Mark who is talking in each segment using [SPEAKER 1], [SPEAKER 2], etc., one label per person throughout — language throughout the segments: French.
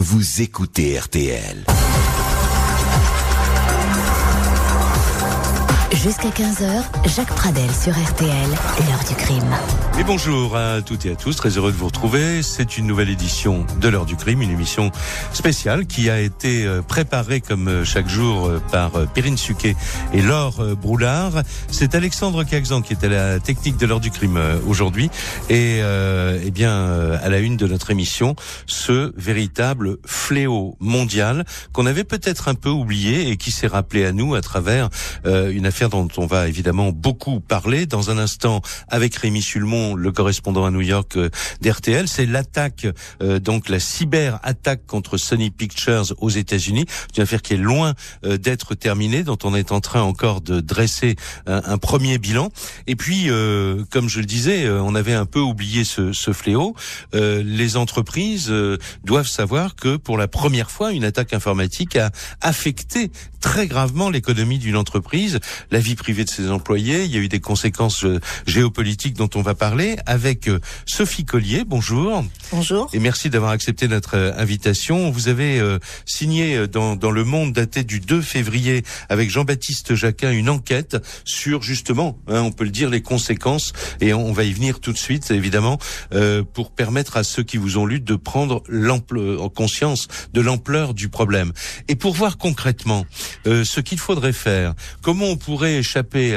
[SPEAKER 1] Vous écoutez RTL.
[SPEAKER 2] Jusqu'à 15h, Jacques Pradel sur RTL, l'heure du crime.
[SPEAKER 3] Et bonjour à toutes et à tous, très heureux de vous retrouver. C'est une nouvelle édition de l'heure du crime, une émission spéciale qui a été euh, préparée comme euh, chaque jour euh, par Perrine Suquet et Laure Broulard. C'est Alexandre Caxan qui est à la technique de l'heure du crime aujourd'hui. Et eh bien, à la une de notre émission, ce véritable fléau mondial qu'on avait peut-être un peu oublié et qui s'est rappelé à nous à travers une affaire dont on va évidemment beaucoup parler dans un instant avec Rémi Sulmon, le correspondant à New York euh, d'RTL. C'est l'attaque, euh, donc la cyber attaque contre Sony Pictures aux États-Unis. C'est une affaire qui est loin euh, d'être terminée, dont on est en train encore de dresser un, premier bilan. Et puis, comme je le disais, on avait un peu oublié ce, ce fléau. les entreprises doivent savoir que pour la première fois, une attaque informatique a affecté très gravement l'économie d'une entreprise, vie privée de ses employés. Il y a eu des conséquences euh, géopolitiques dont on va parler avec euh, Sophie Collier. Bonjour.
[SPEAKER 4] Bonjour.
[SPEAKER 3] Et merci d'avoir accepté notre euh, invitation. Vous avez signé dans, dans Le Monde daté du 2 février avec Jean-Baptiste Jacquin une enquête sur justement, hein, on peut le dire, les conséquences et on va y venir tout de suite évidemment pour permettre à ceux qui vous ont lu de prendre en conscience de l'ampleur du problème. Et pour voir concrètement ce qu'il faudrait faire, comment on pourrait échapper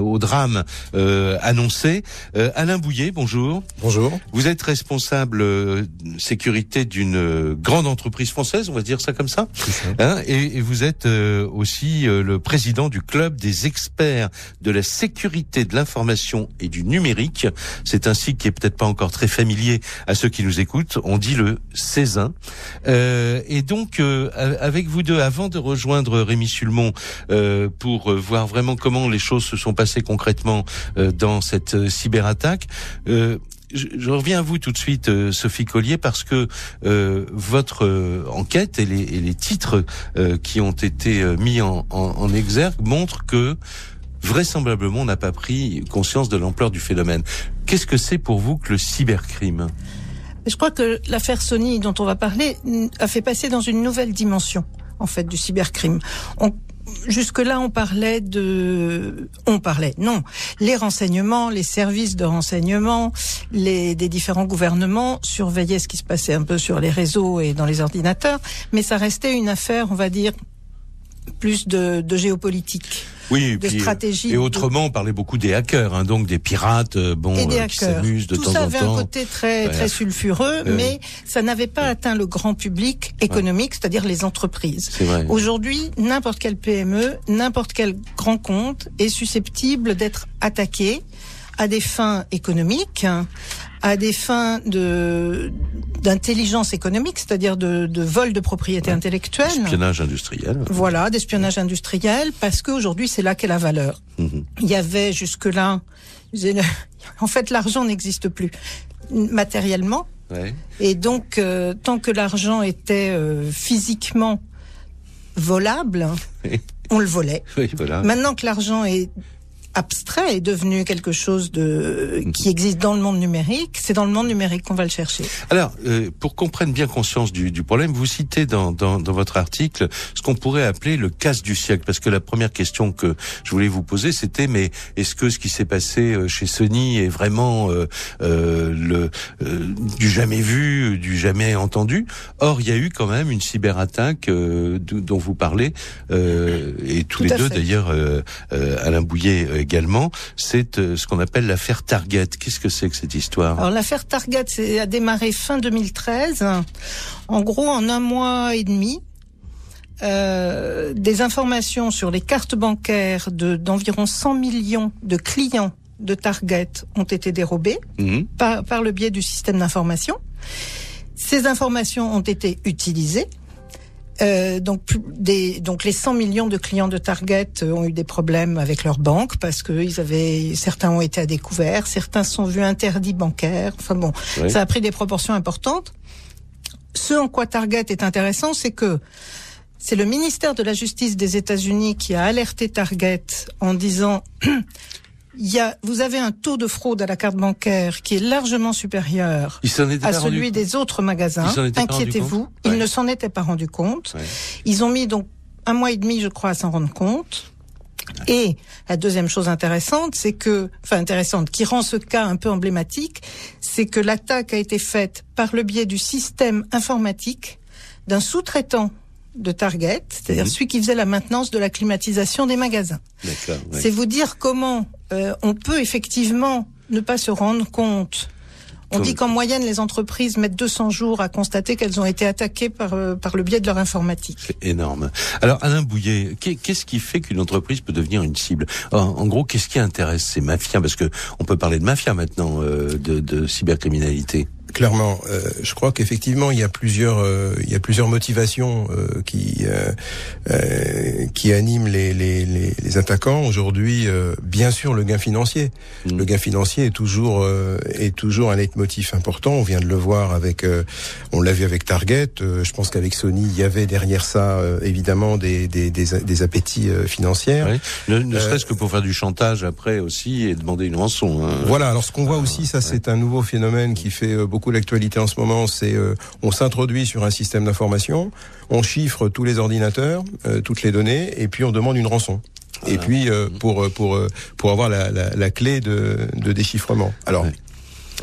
[SPEAKER 3] au drame euh, annoncé. Euh, Alain Bouillet, bonjour.
[SPEAKER 5] Bonjour.
[SPEAKER 3] Vous êtes responsable euh, sécurité d'une grande entreprise française, on va dire ça comme ça. Hein, et, vous êtes aussi le président du club des experts de la sécurité de l'information et du numérique. C'est un site qui est peut-être pas encore très familier à ceux qui nous écoutent. On dit le Césin. et donc, avec vous deux, avant de rejoindre Rémi Sulmon pour voir vraiment comment les choses se sont passées concrètement euh, dans cette euh, cyberattaque. Euh, je, reviens à vous tout de suite, Sophie Collier, parce que votre enquête et les, titres qui ont été mis en, exergue montrent que vraisemblablement on n'a pas pris conscience de l'ampleur du phénomène. Qu'est-ce que c'est pour vous que le cybercrime?
[SPEAKER 4] Je crois que l'affaire Sony dont on va parler a fait passer dans une nouvelle dimension en fait du cybercrime. Jusque-là, on parlait de, on parlait, non, les renseignements, les services de renseignement, les des différents gouvernements surveillaient ce qui se passait un peu sur les réseaux et dans les ordinateurs, mais ça restait une affaire, on va dire, plus de, de géopolitique
[SPEAKER 3] oui, et de stratégie. Et autrement, on parlait beaucoup des hackers, hein, donc des pirates, euh, bon,
[SPEAKER 4] euh, qui s'amusent
[SPEAKER 3] de
[SPEAKER 4] Tout
[SPEAKER 3] temps en
[SPEAKER 4] temps.
[SPEAKER 3] Tout
[SPEAKER 4] ça avait un côté très très sulfureux, mais ça n'avait pas atteint le grand public économique, c'est-à-dire les entreprises. Aujourd'hui, n'importe quelle PME, n'importe quel grand compte est susceptible d'être attaqué à des fins économiques, à des fins de d'intelligence économique, c'est-à-dire de, de, vol de propriété intellectuelle.
[SPEAKER 3] D'espionnage industriel.
[SPEAKER 4] Voilà, d'espionnage industriel, parce qu'aujourd'hui c'est là qu'est la valeur. Mhm. Il y avait jusque-là, en fait l'argent n'existe plus matériellement. Ouais. Et donc, euh, tant que l'argent était euh, physiquement volable, on le volait. Oui, voilà. Maintenant que l'argent est abstrait est devenu quelque chose de qui existe dans le monde numérique, c'est dans le monde numérique qu'on va le chercher.
[SPEAKER 3] Alors, euh, pour qu'on prenne bien conscience du, du problème, vous citez dans, dans, dans votre article ce qu'on pourrait appeler le casse du siècle, parce que la première question que je voulais vous poser, c'était mais est-ce que ce qui s'est passé euh, chez Sony est vraiment euh, euh le du jamais vu, du jamais entendu? Or, il y a eu quand même une cyberattaque dont vous parlez, et tous les deux d'ailleurs, Alain Bouillet également, c'est euh, ce qu'on appelle l'affaire Target. Qu'est-ce que c'est que cette histoire?
[SPEAKER 4] Alors l'affaire Target a démarré fin 2013. En gros, en un mois et demi, euh, des informations sur les cartes bancaires de d'environ 100 millions de clients de Target ont été dérobées mhm. par, par le biais du système d'information. Ces informations ont été utilisées euh, donc, des, donc les 100 millions de clients de Target euh, ont eu des problèmes avec leur banque parce que ils avaient certains ont été à découvert, certains sont vus interdits bancaires. Enfin bon, ça a pris des proportions importantes. Ce en quoi Target est intéressant, c'est que c'est le ministère de la Justice des États-Unis qui a alerté Target en disant il y a, vous avez un taux de fraude à la carte bancaire qui est largement supérieur à celui
[SPEAKER 3] compte.
[SPEAKER 4] des autres magasins. Inquiétez-vous, ils
[SPEAKER 3] Ouais.
[SPEAKER 4] ne s'en étaient pas rendus compte.
[SPEAKER 3] Ouais.
[SPEAKER 4] Ils ont mis donc un mois et demi, je crois, à s'en rendre compte. Et la deuxième chose intéressante, c'est que, enfin intéressante, qui rend ce cas un peu emblématique, c'est que l'attaque a été faite par le biais du système informatique d'un sous-traitant de Target, c'est-à-dire
[SPEAKER 3] Mhm.
[SPEAKER 4] celui qui faisait la maintenance de la climatisation des magasins.
[SPEAKER 3] Ouais.
[SPEAKER 4] C'est vous dire comment euh, on peut effectivement ne pas se rendre compte. On
[SPEAKER 3] Comme-
[SPEAKER 4] dit qu'en moyenne, les entreprises mettent 200 jours à constater qu'elles ont été attaquées par, euh, par le biais de leur informatique.
[SPEAKER 3] C'est énorme. Alors Alain Bouillet, qu'est- qu'est-ce qui fait qu'une entreprise peut devenir une cible en, en gros, qu'est-ce qui intéresse ces mafias Parce que on peut parler de mafia maintenant, euh, de, de cybercriminalité.
[SPEAKER 5] Clairement, euh, je crois qu'effectivement il y a plusieurs euh, il y a plusieurs motivations euh, qui euh, euh, qui animent les les, les, les attaquants aujourd'hui. euh, bien sûr, le gain financier.
[SPEAKER 3] Mm.
[SPEAKER 5] Le gain financier est toujours euh, est toujours un leitmotiv important. On vient de le voir avec euh, on l'a vu avec Target. euh, je pense qu'avec Sony, il y avait derrière ça euh, évidemment des des des, des appétits financiers.
[SPEAKER 3] Ouais. Ne, ne serait-ce que pour faire du chantage après aussi et demander une rançon. hein.
[SPEAKER 5] Voilà, alors ce qu'on voit aussi, ça c'est un nouveau phénomène qui fait euh, beaucoup l'actualité en ce moment, c'est euh, on s'introduit sur un système d'information, on chiffre tous les ordinateurs, euh, toutes les données, et puis on demande une rançon. Et puis euh, pour euh, pour euh, pour avoir la, la, la clé de, de déchiffrement. Alors
[SPEAKER 3] Ouais.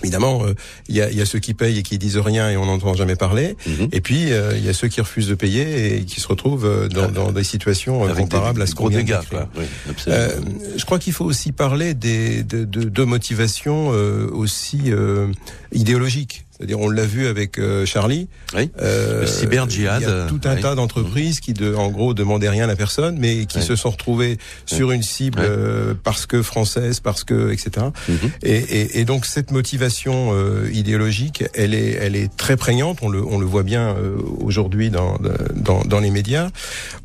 [SPEAKER 5] Évidemment, euh, il y, a, il y a ceux qui payent et qui disent rien et on n'entend jamais parler.
[SPEAKER 3] Mhm.
[SPEAKER 5] Et puis euh, il y a ceux qui refusent de payer et qui se retrouvent euh, dans, dans des situations euh,
[SPEAKER 3] Avec
[SPEAKER 5] comparables
[SPEAKER 3] des,
[SPEAKER 5] à ce qu'on
[SPEAKER 3] dégâts. Oui.
[SPEAKER 5] Euh, je crois qu'il faut aussi parler des, de, de, de motivations euh, aussi euh, idéologiques. C'est-à-dire, on l'a vu avec euh, Charlie.
[SPEAKER 3] Oui.
[SPEAKER 5] Euh,
[SPEAKER 3] Le cyber-djihad,
[SPEAKER 5] Il y a tout un
[SPEAKER 3] oui.
[SPEAKER 5] tas d'entreprises qui, de, en gros, demandaient rien à personne, mais qui se sont retrouvées sur une cible euh, parce que française, parce que, etc.
[SPEAKER 3] Mhm.
[SPEAKER 5] Et, et, et donc cette motivation euh, idéologique, elle est, elle est très prégnante. On le, on le voit bien euh, aujourd'hui dans, dans, dans les médias.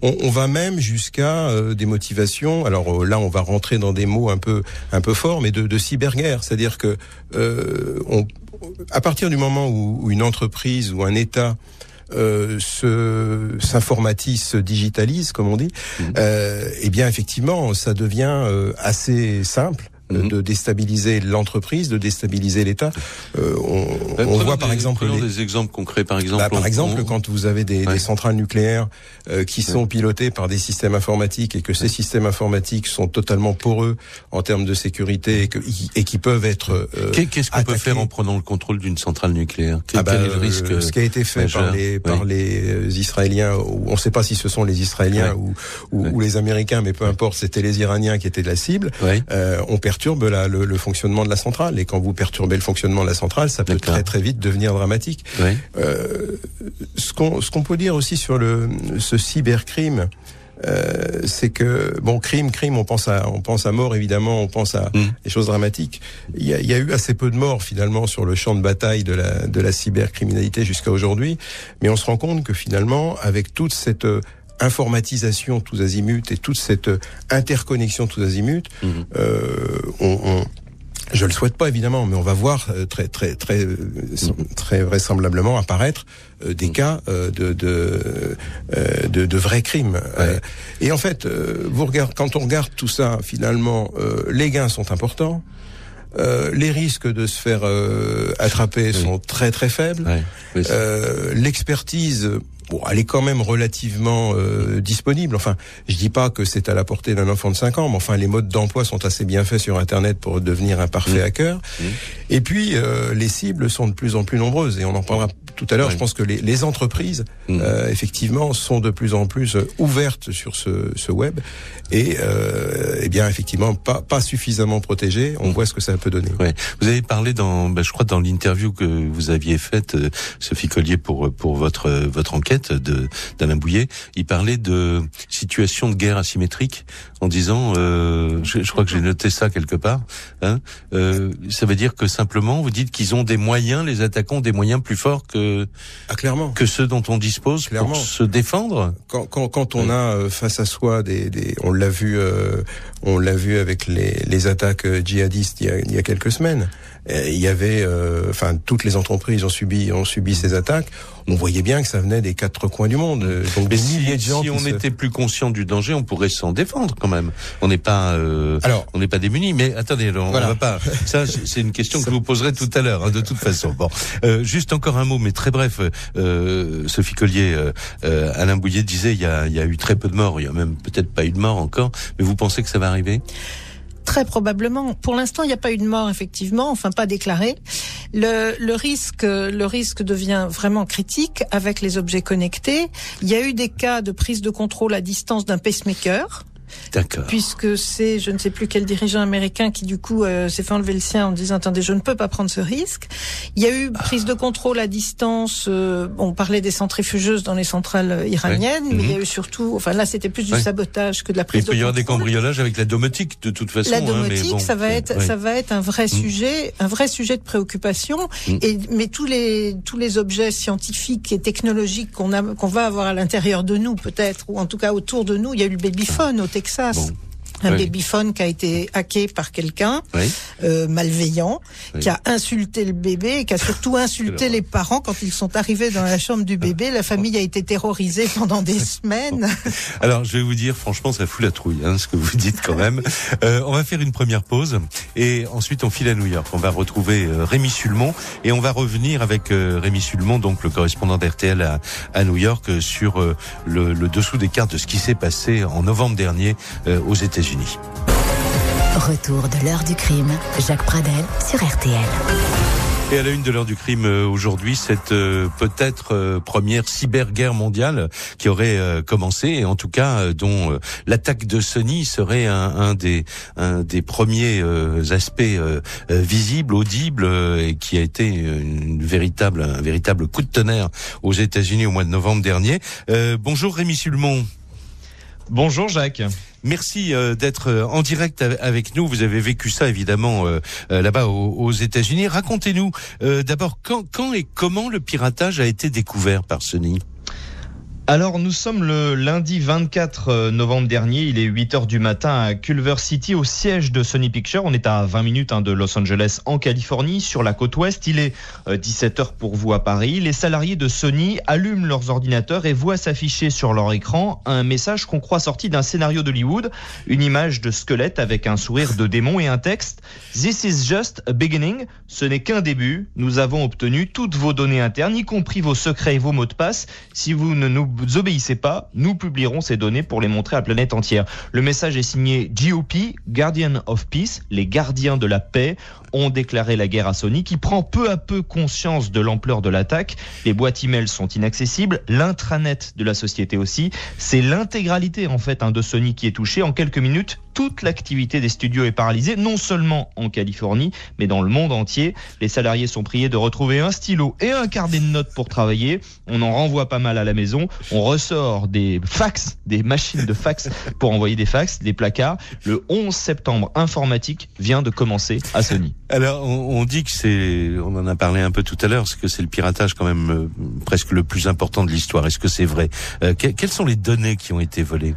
[SPEAKER 5] On, on va même jusqu'à euh, des motivations. Alors là, on va rentrer dans des mots un peu, un peu forts, mais de, de cyberguerre. C'est-à-dire que euh, on, à partir du moment où, où une entreprise ou un État euh, se s'informatise, se digitalise, comme on dit,
[SPEAKER 3] Mhm.
[SPEAKER 5] euh, eh bien effectivement, ça devient euh, assez simple. Euh,
[SPEAKER 3] Mhm.
[SPEAKER 5] de déstabiliser l'entreprise, de déstabiliser l'État. Euh, on
[SPEAKER 3] Euh,
[SPEAKER 5] on voit par
[SPEAKER 3] des-
[SPEAKER 5] exemple les,
[SPEAKER 3] des exemples concrets. Par exemple,
[SPEAKER 5] bah, par exemple,
[SPEAKER 3] on-
[SPEAKER 5] quand vous avez des,
[SPEAKER 3] Ouais.
[SPEAKER 5] des centrales nucléaires euh, qui sont pilotées par des systèmes informatiques et que ces systèmes informatiques sont totalement poreux en termes de sécurité et, que, et qui peuvent être euh,
[SPEAKER 3] Qu'est- Qu'est-ce qu'on peut faire en prenant le contrôle d'une centrale nucléaire? Quel,
[SPEAKER 5] Ah bah,
[SPEAKER 3] quel est le
[SPEAKER 5] euh,
[SPEAKER 3] risque
[SPEAKER 5] Ce qui a été fait
[SPEAKER 3] majeur?
[SPEAKER 5] par les par les euh, Israéliens, on ne sait pas si ce sont les Israéliens ou, ou, les Américains, mais peu importe, c'était les Iraniens qui étaient la cible. Euh, on perturbe la- le, le fonctionnement de la centrale, et quand vous perturbez le fonctionnement de la centrale, ça peut très très vite devenir dramatique.
[SPEAKER 3] Oui.
[SPEAKER 5] Euh, ce qu'on ce qu'on peut dire aussi sur le ce cybercrime, euh, c'est que bon crime crime on pense à on pense à mort évidemment on pense à
[SPEAKER 3] Mm.
[SPEAKER 5] des choses dramatiques il y a, il y a eu assez peu de morts finalement sur le champ de bataille de la de la cybercriminalité jusqu'à aujourd'hui mais on se rend compte que finalement avec toute cette euh, informatisation tous azimuts et toute cette euh, interconnexion tous azimuts
[SPEAKER 3] Mhm.
[SPEAKER 5] euh, on, on je le souhaite pas évidemment, mais on va voir euh, très très très euh, très vraisemblablement apparaître des cas euh, de de, de de vrais crimes. Euh, et en fait, vous regardez quand on regarde tout ça, finalement, les gains sont importants. Euh, les risques de se faire euh, attraper sont très très faibles.
[SPEAKER 3] Ouais. Oui,
[SPEAKER 5] Euh, L'expertise, bon, elle est quand même relativement euh, disponible. Enfin, je dis pas que c'est à la portée d'un enfant de 5 ans, mais enfin, les modes d'emploi sont assez bien faits sur Internet pour devenir un parfait
[SPEAKER 3] Mmh.
[SPEAKER 5] hacker.
[SPEAKER 3] Mmh.
[SPEAKER 5] Et puis, euh, les cibles sont de plus en plus nombreuses, et on en parlera tout à l'heure. Je pense que les, les entreprises,
[SPEAKER 3] Mhm.
[SPEAKER 5] euh, effectivement, sont de plus en plus euh, ouvertes sur ce, ce web, et euh, eh bien, effectivement, pas, pas suffisamment protégées. On voit ce que ça peut donner.
[SPEAKER 3] Ouais. Vous avez parlé dans, bah, je crois, dans l'interview que vous aviez faite, euh, Sophie Collier, pour pour votre votre enquête de d'Alain Bouillet. Il parlait de situation de guerre asymétrique en disant, euh, je, je crois que j'ai noté ça quelque part. Hein, euh, ça veut dire que simplement, vous dites qu'ils ont des moyens, les attaquants ont des moyens plus forts que
[SPEAKER 5] Ah, clairement.
[SPEAKER 3] que ceux dont on dispose
[SPEAKER 5] Clairement.
[SPEAKER 3] pour se défendre.
[SPEAKER 5] quand, quand, quand on a euh, face à soi des, des on l'a vu euh, on l'a vu avec les, les attaques euh, djihadistes il y a, il y a quelques semaines il y avait euh, enfin toutes les entreprises ont subi ont subi ces attaques on voyait bien que ça venait des quatre coins du monde. Donc
[SPEAKER 3] Mais
[SPEAKER 5] des
[SPEAKER 3] si,
[SPEAKER 5] milliers de gens.
[SPEAKER 3] si on
[SPEAKER 5] se-
[SPEAKER 3] était plus conscient du danger, on pourrait s'en défendre quand même. On n'est pas, euh,
[SPEAKER 5] Alors,
[SPEAKER 3] on n'est pas démunis. Mais attendez, on, on
[SPEAKER 5] Voilà.
[SPEAKER 3] va pas. Ça, c'est une question que je vous poserai tout à l'heure, hein, de toute façon. Bon, Euh, juste encore un mot, mais très bref. Euh, Sophie Collier, euh, euh, Alain Bouillet disait il y a, il y a eu très peu de morts. Il y a même peut-être pas eu de morts encore. Mais vous pensez que ça va arriver?
[SPEAKER 4] Très probablement. Pour l'instant, il n'y a pas eu de mort, effectivement, enfin pas déclaré. Le, le risque, le risque devient vraiment critique avec les objets connectés. Il y a eu des cas de prise de contrôle à distance d'un pacemaker.
[SPEAKER 3] D'accord.
[SPEAKER 4] puisque c'est je ne sais plus quel dirigeant américain qui du coup euh, s'est fait enlever le sien en disant attendez je ne peux pas prendre ce risque. Il y a eu prise de contrôle à distance. euh, on parlait des centrifugeuses dans les centrales euh, iraniennes,
[SPEAKER 3] Ouais.
[SPEAKER 4] mais il y a
[SPEAKER 3] Mhm.
[SPEAKER 4] eu surtout enfin là c'était plus du
[SPEAKER 3] Ouais.
[SPEAKER 4] sabotage que de la
[SPEAKER 3] Il
[SPEAKER 4] prise
[SPEAKER 3] peut
[SPEAKER 4] de
[SPEAKER 3] y avoir des
[SPEAKER 4] contrôle.
[SPEAKER 3] cambriolages avec la domotique de toute façon.
[SPEAKER 4] La
[SPEAKER 3] hein, mais
[SPEAKER 4] domotique,
[SPEAKER 3] bon,
[SPEAKER 4] ça va être,
[SPEAKER 3] ouais.
[SPEAKER 4] ça va être un vrai sujet, un vrai sujet de préoccupation. Et mais tous les tous les objets scientifiques et technologiques qu'on a, qu'on va avoir à l'intérieur de nous peut-être, ou en tout cas autour de nous. Il y a eu le babyphone au Texas.
[SPEAKER 3] Bon.
[SPEAKER 4] Un
[SPEAKER 3] Oui.
[SPEAKER 4] babyphone qui a été hacké par quelqu'un
[SPEAKER 3] Oui.
[SPEAKER 4] euh, malveillant,
[SPEAKER 3] Oui.
[SPEAKER 4] qui a insulté le bébé et qui a surtout insulté les parents quand ils sont arrivés dans la chambre du bébé. La famille a été terrorisée pendant des semaines.
[SPEAKER 3] Alors, je vais vous dire, franchement, ça fout la trouille, hein, ce que vous dites quand même. Euh, on va faire une première pause et ensuite on file à New York. On va retrouver euh, Rémi Sulmon et on va revenir avec euh, Rémi Sulmon, donc le correspondant d'RTL à, à New York, euh, sur le, le dessous des cartes de ce qui s'est passé en novembre dernier aux États-Unis.
[SPEAKER 2] Retour de l'heure du crime. Jacques Pradel sur RTL.
[SPEAKER 3] Et à la une de l'heure du crime euh, aujourd'hui, cette euh, peut-être euh, première cyberguerre mondiale qui aurait euh, commencé, et en tout cas euh, dont euh, l'attaque de Sony serait un, un des un des premiers euh, aspects visibles, audibles, euh, et qui a été une véritable un véritable coup de tonnerre aux États-Unis au mois de novembre dernier. Euh, bonjour Rémi Sulmon.
[SPEAKER 6] Bonjour Jacques.
[SPEAKER 3] Merci euh, d'être euh, en direct av- avec nous. Vous avez vécu ça évidemment euh, là-bas aux, États-Unis. Racontez-nous d'abord quand, quand et comment le piratage a été découvert par Sony?
[SPEAKER 6] Alors nous sommes le lundi 24 novembre dernier, il est 8 heures du matin à Culver City au siège de Sony Pictures. On est à 20 minutes hein, de Los Angeles en Californie sur la côte ouest. Il est 17 heures pour vous à Paris. Les salariés de Sony allument leurs ordinateurs et voient s'afficher sur leur écran un message qu'on croit sorti d'un scénario d'Hollywood, une image de squelette avec un sourire de démon et un texte This is just a beginning. Ce n'est qu'un début. Nous avons obtenu toutes vos données internes, y compris vos secrets et vos mots de passe. Si vous ne nous obéissez pas, nous publierons ces données pour les montrer à la planète entière. Le message est signé GOP, Guardian of Peace, les gardiens de la paix ont déclaré la guerre à Sony qui prend peu à peu conscience de l'ampleur de l'attaque. Les boîtes email sont inaccessibles, l'intranet de la société aussi. C'est l'intégralité en fait hein, de Sony qui est touchée. En quelques minutes, toute l'activité des studios est paralysée, non seulement en Californie, mais dans le monde entier. Les salariés sont priés de retrouver un stylo et un carnet de notes pour travailler. On en renvoie pas mal à la maison. On ressort des fax, des machines de fax pour envoyer des fax, des placards. Le 11 septembre, informatique vient de commencer à Sony.
[SPEAKER 3] Alors, on, dit que c'est, on en a parlé un peu tout à l'heure, que c'est le piratage quand même euh, presque le plus important de l'histoire. Est-ce que c'est vrai? Euh, que- Quelles sont les données qui ont été volées?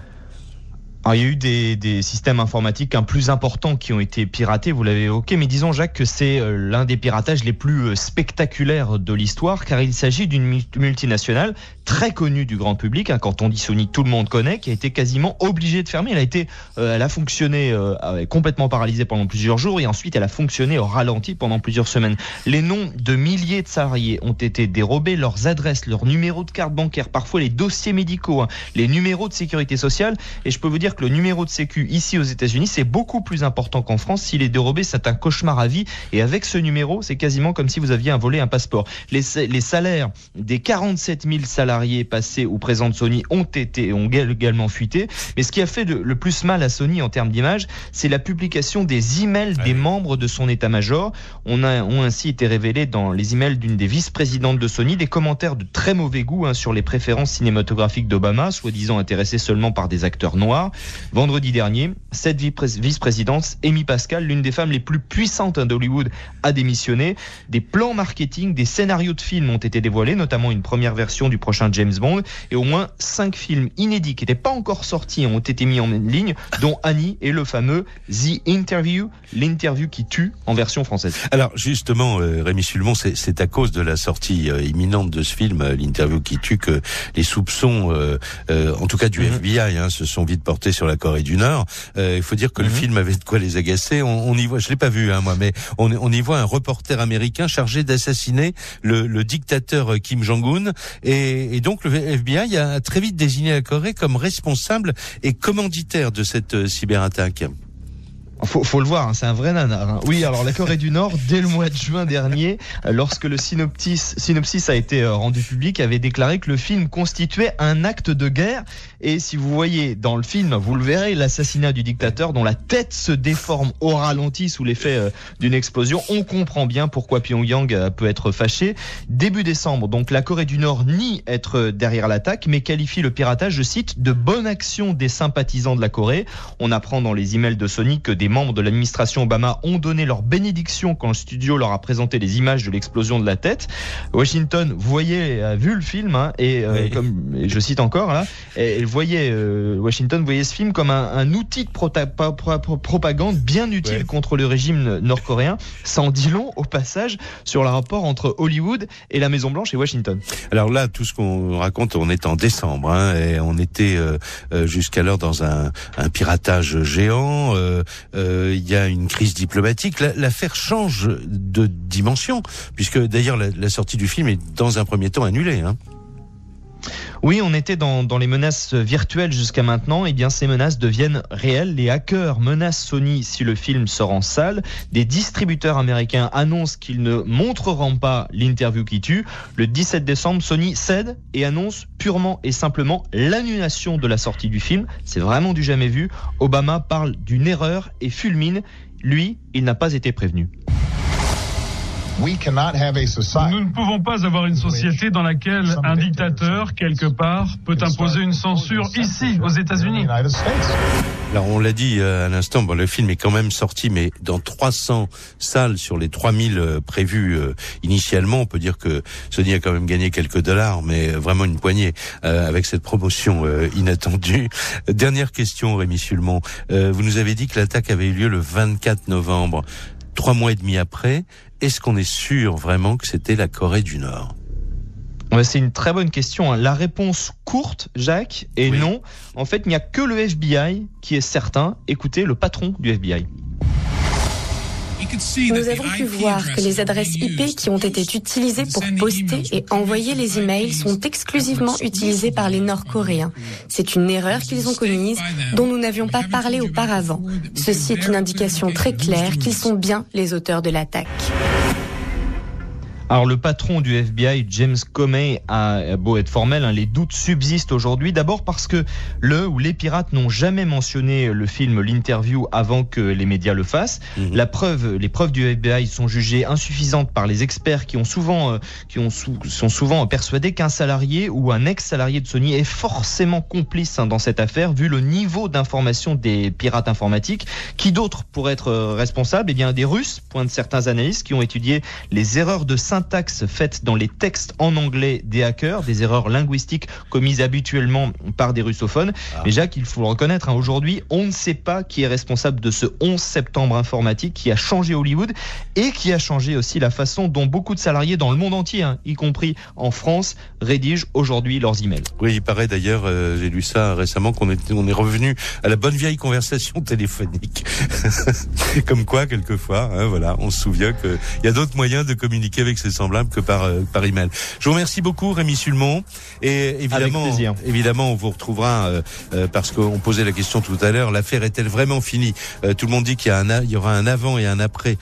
[SPEAKER 6] Alors, il y a eu des, systèmes informatiques un plus importants qui ont été piratés, vous l'avez évoqué, mais disons Jacques que c'est euh, l'un des piratages les plus euh, spectaculaires de l'histoire, car il s'agit d'une mu- multinationale très connue du grand public. hein. quand on dit Sony, tout le monde connaît, qui a été quasiment obligée de fermer. Elle a été, euh, elle a fonctionné euh, complètement paralysée pendant plusieurs jours, et ensuite elle a fonctionné au ralenti pendant plusieurs semaines. Les noms de milliers de salariés ont été dérobés, leurs adresses, leurs numéros de carte bancaire, parfois les dossiers médicaux, hein, les numéros de sécurité sociale. Et je peux vous dire que le numéro de sécu ici aux États-Unis, c'est beaucoup plus important qu'en France. S'il est dérobé, c'est un cauchemar à vie. Et avec ce numéro, c'est quasiment comme si vous aviez volé un passeport. Les, les salaires des 47 000 salariés passés ou présents de Sony ont été ont également fuité. Mais ce qui a fait le, le plus mal à Sony en termes d'image, c'est la publication des emails des membres de son état-major. On a ont ainsi été révélés dans les emails d'une des vice-présidentes de Sony des commentaires de très mauvais goût hein, sur les préférences cinématographiques d'Obama, soi-disant intéressé seulement par des acteurs noirs. Vendredi dernier, cette vice- vice-présidente, Amy Pascal, l'une des femmes les plus puissantes d'Hollywood, a démissionné. Des plans marketing, des scénarios de films ont été dévoilés, notamment une première version du prochain prochain James Bond. Et au moins cinq films inédits qui n'étaient pas encore sortis ont été mis en ligne, dont Annie et le fameux The Interview, l'interview qui tue en version française.
[SPEAKER 3] Alors justement, euh, Rémi Sulmon, c'est à cause de la sortie euh, imminente de ce film, euh, l'interview qui tue, que les soupçons, en tout cas du mhm. FBI, hein, se sont vite portés sur la Corée du Nord. il faut dire que le mhm. film avait de quoi les agacer. On, y voit, je l'ai pas vu hein, moi, mais on, on, y voit un reporter américain chargé d'assassiner le, le, dictateur Kim Jong-un, et, et, donc le FBI a très vite désigné la Corée comme responsable et commanditaire de cette cyberattaque.
[SPEAKER 6] Faut, faut le voir, hein, c'est un vrai nanar. Hein. Oui, alors la Corée du Nord, dès le mois de juin dernier, euh, lorsque le synopsis, synopsis a été euh, rendu public, avait déclaré que le film constituait un acte de guerre. Et si vous voyez dans le film, vous le verrez, l'assassinat du dictateur dont la tête se déforme au ralenti sous l'effet euh, d'une explosion, on comprend bien pourquoi Pyongyang peut être fâché. Début décembre, donc la Corée du Nord nie être derrière l'attaque, mais qualifie le piratage, je cite, de bonne action des sympathisants de la Corée. On apprend dans les emails de Sony que des membres de l'administration Obama ont donné leur bénédiction quand le studio leur a présenté les images de l'explosion de la tête. Washington voyait, a vu le film hein, et euh, comme je cite encore là, elle voyait euh, Washington voyait ce film comme un, outil de propagande bien utile contre le régime nord-coréen. Ça en dit long au passage sur le rapport entre Hollywood et la Maison Blanche et Washington.
[SPEAKER 3] Alors là, tout ce qu'on raconte, on est en décembre hein, et on était euh, jusqu'alors dans un, un, piratage géant. Euh, euh, il y a une crise diplomatique. L'affaire change de dimension, puisque d'ailleurs la, sortie du film est dans un premier temps annulée. Hein.
[SPEAKER 6] Oui, on était dans, les menaces virtuelles jusqu'à maintenant. Et eh bien, ces menaces deviennent réelles. Les hackers menacent Sony si le film sort en salle. Des distributeurs américains annoncent qu'ils ne montreront pas l'interview qui tue. Le 17 décembre, Sony cède et annonce purement et simplement l'annulation de la sortie du film. C'est vraiment du jamais vu. Obama parle d'une erreur et fulmine. Lui, il n'a pas été prévenu.
[SPEAKER 7] Nous ne pouvons pas avoir une société dans laquelle un dictateur, quelque part, peut imposer une censure ici, aux États-Unis.
[SPEAKER 3] Alors on l'a dit euh, à l'instant, bon, le film est quand même sorti, mais dans 300 salles sur les 3000 euh, prévues euh, initialement. On peut dire que Sony a quand même gagné quelques dollars, mais vraiment une poignée avec cette promotion inattendue. Dernière question, Rémi Sulmon. vous nous avez dit que l'attaque avait eu lieu le 24 novembre trois mois et demi après, est-ce qu'on est sûr vraiment que c'était la Corée du Nord?
[SPEAKER 6] C'est une très bonne question. Hein. La réponse courte, Jacques, est non. En fait, il n'y a que le FBI qui est certain. Écoutez le patron du FBI.
[SPEAKER 8] Nous avons pu voir que les adresses IP qui ont été utilisées pour poster et envoyer les emails sont exclusivement utilisées par les Nord-Coréens. C'est une erreur qu'ils ont commise dont nous n'avions pas parlé auparavant. Ceci est une indication très claire qu'ils sont bien les auteurs de l'attaque.
[SPEAKER 6] Alors le patron du FBI, James Comey, a beau être formel, hein, les doutes subsistent aujourd'hui. D'abord parce que le ou les pirates n'ont jamais mentionné le film, l'interview avant que les médias le fassent. Mhm. La preuve, les preuves du FBI sont jugées insuffisantes par les experts qui ont souvent, euh, qui ont sont souvent persuadés qu'un salarié ou un ex-salarié de Sony est forcément complice hein, dans cette affaire, vu le niveau d'information des pirates informatiques. Qui d'autre pourrait être euh, responsable? Eh bien, des Russes, pointent certains analystes qui ont étudié les erreurs de synthèse syntaxe faite dans les textes en anglais des hackers, des erreurs linguistiques commises habituellement par des russophones. Ah. Mais Jacques, il faut le reconnaître, hein, aujourd'hui, on ne sait pas qui est responsable de ce 11 septembre informatique qui a changé Hollywood et qui a changé aussi la façon dont beaucoup de salariés dans le monde entier, hein, y compris en France, rédigent aujourd'hui leurs emails.
[SPEAKER 3] Oui, il paraît d'ailleurs, euh, j'ai lu ça récemment, qu'on est, on est revenu à la bonne vieille conversation téléphonique. Comme quoi, quelquefois, hein, voilà, on se souvient qu'il y a d'autres moyens de communiquer avec ses semblable que par euh, par email. Je vous remercie beaucoup Rémi Sulmon et évidemment évidemment on vous retrouvera euh, euh, parce qu'on posait la question tout à l'heure, l'affaire est-elle vraiment finie? Tout le monde dit qu'il y a un il y aura un avant et un après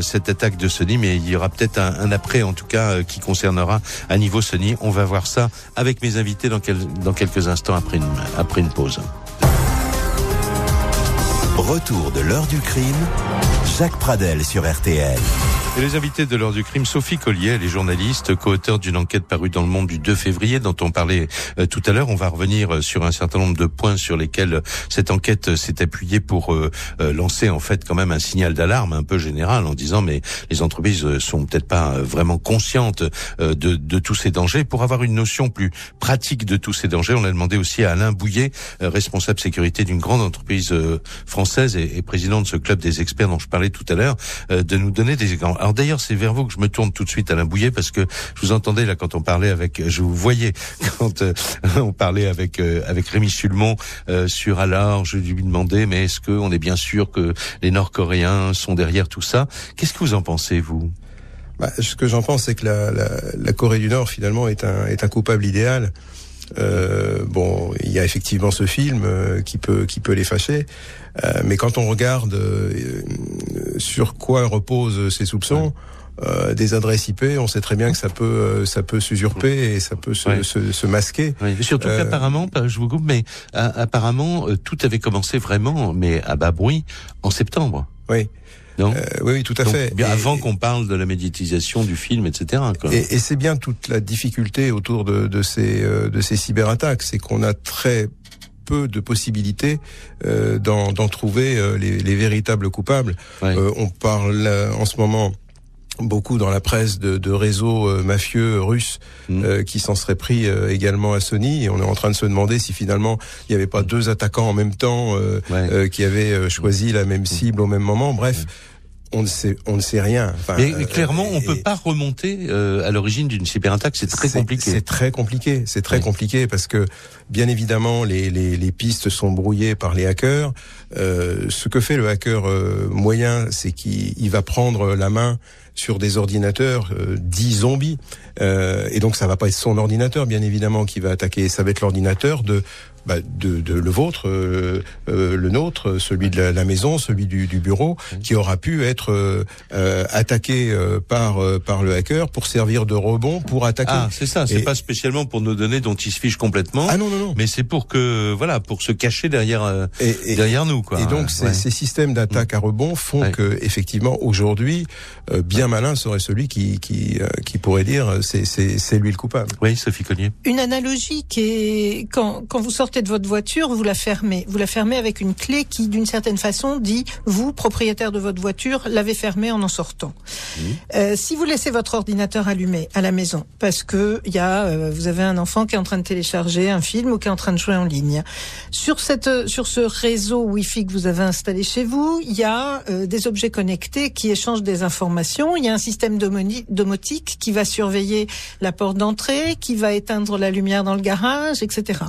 [SPEAKER 3] cette attaque de Sony mais il y aura peut-être un, un, après en tout cas qui concernera à niveau Sony. On va voir ça avec mes invités dans, quel, dans quelques instants après une, après une pause.
[SPEAKER 1] Retour de l'heure du crime, Jacques Pradel sur RTL.
[SPEAKER 3] Et les invités de l'heure du crime, Sophie Collier, elle est journaliste, co-auteur d'une enquête parue dans le Monde du 2 février, dont on parlait euh, tout à l'heure. On va revenir euh, sur un certain nombre de points sur lesquels euh, cette enquête s'est appuyée pour lancer en fait quand même un signal d'alarme un peu général en disant mais les entreprises sont peut-être pas vraiment conscientes de, de, tous ces dangers. Pour avoir une notion plus pratique de tous ces dangers, on a demandé aussi à Alain Bouillet, responsable sécurité d'une grande entreprise française et, président de ce club des experts dont je parlais tout à l'heure, de nous donner des exemples. Alors d'ailleurs, c'est vers vous que je me tourne tout de suite, Alain Bouillet, parce que je vous entendais là quand on parlait avec, je vous voyais quand euh, on parlait avec euh, avec Rémi Sulmon euh, sur alors, je lui demandais, mais est-ce qu'on est bien sûr que les Nord-Coréens sont derrière tout ça? Qu'est-ce que vous en pensez, vous?
[SPEAKER 5] Bah, Ce que j'en pense, c'est que la, la, la, Corée du Nord, finalement, est un, est un coupable idéal. Euh, bon, il y a effectivement ce film qui peut qui peut les fâcher, euh, mais quand on regarde euh, sur quoi reposent ces soupçons, euh, des adresses IP, on sait très bien que ça peut ça peut s'usurper et ça peut se, se, se masquer.
[SPEAKER 3] Oui, surtout qu'apparemment, je vous coupe, mais apparemment tout avait commencé vraiment, mais à bas bruit, en septembre.
[SPEAKER 5] Oui.
[SPEAKER 3] Non
[SPEAKER 5] oui, oui, tout à fait.
[SPEAKER 3] Bien avant qu'on parle de la médiatisation du film, etc.
[SPEAKER 5] Quoi. Et, et c'est bien toute la difficulté autour de, de ces de ces cyberattaques, c'est qu'on a très peu de possibilités euh, d'en trouver euh, les, les, véritables coupables. Euh, on parle en ce moment beaucoup dans la presse de, de réseaux mafieux russes mm. qui s'en seraient pris également à Sony et on est en train de se demander si finalement il n'y avait pas deux attaquants en même temps qui avaient choisi la même cible au même moment. Bref on ne sait, on ne sait rien.
[SPEAKER 3] mais, euh, clairement, on peut pas remonter euh, à l'origine d'une cyberattaque. C'est très compliqué.
[SPEAKER 5] C'est très compliqué. C'est très compliqué parce que, bien évidemment, les, les, les, pistes sont brouillées par les hackers. Euh, ce que fait le hacker moyen, c'est qu'il va prendre la main sur des ordinateurs dits zombies. et donc, ça va pas être son ordinateur, bien évidemment, qui va attaquer. Ça va être l'ordinateur de bah, de, de, le vôtre, euh, euh, le nôtre, celui de la, maison, celui du, du, bureau, qui aura pu être euh, attaqué par par le hacker pour servir de rebond pour attaquer.
[SPEAKER 3] Ah, c'est ça. C'est pas spécialement pour nos données dont il se fiche complètement.
[SPEAKER 5] Ah non non non.
[SPEAKER 3] Mais c'est pour que voilà, pour se cacher derrière et, derrière nous quoi.
[SPEAKER 5] Et donc ces, ces, systèmes d'attaque à rebond font que effectivement aujourd'hui, bien malin serait celui qui qui qui pourrait dire c'est c'est c'est lui le coupable.
[SPEAKER 3] Oui, Sophie Cognier.
[SPEAKER 4] Une analogie qui est quand quand vous sortez de votre voiture, vous la fermez. Vous la fermez avec une clé qui, d'une certaine façon, dit vous, propriétaire de votre voiture, l'avez fermée en en sortant. Euh, si vous laissez votre ordinateur allumé à la maison, parce que y a, euh, vous avez un enfant qui est en train de télécharger un film ou qui est en train de jouer en ligne, sur cette, sur ce réseau Wi-Fi que vous avez installé chez vous, il y a euh, des objets connectés qui échangent des informations. Il y a un système domotique qui va surveiller la porte d'entrée, qui va éteindre la lumière dans le garage, etc.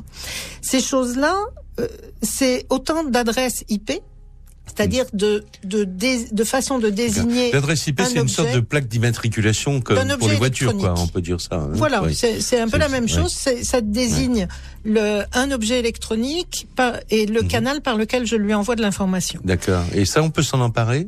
[SPEAKER 4] Ces choses-là, euh, c'est autant d'adresses IP c'est-à-dire de, de, de, façon de désigner.
[SPEAKER 3] L'adresse IP, c'est une sorte de plaque d'immatriculation comme pour les voitures, quoi. On peut dire ça. Hein.
[SPEAKER 4] Voilà, c'est un peu la même chose. Ça désigne le, un objet électronique par, et le mhm. canal par lequel je lui envoie de l'information.
[SPEAKER 3] D'accord. Et ça, on peut s'en emparer?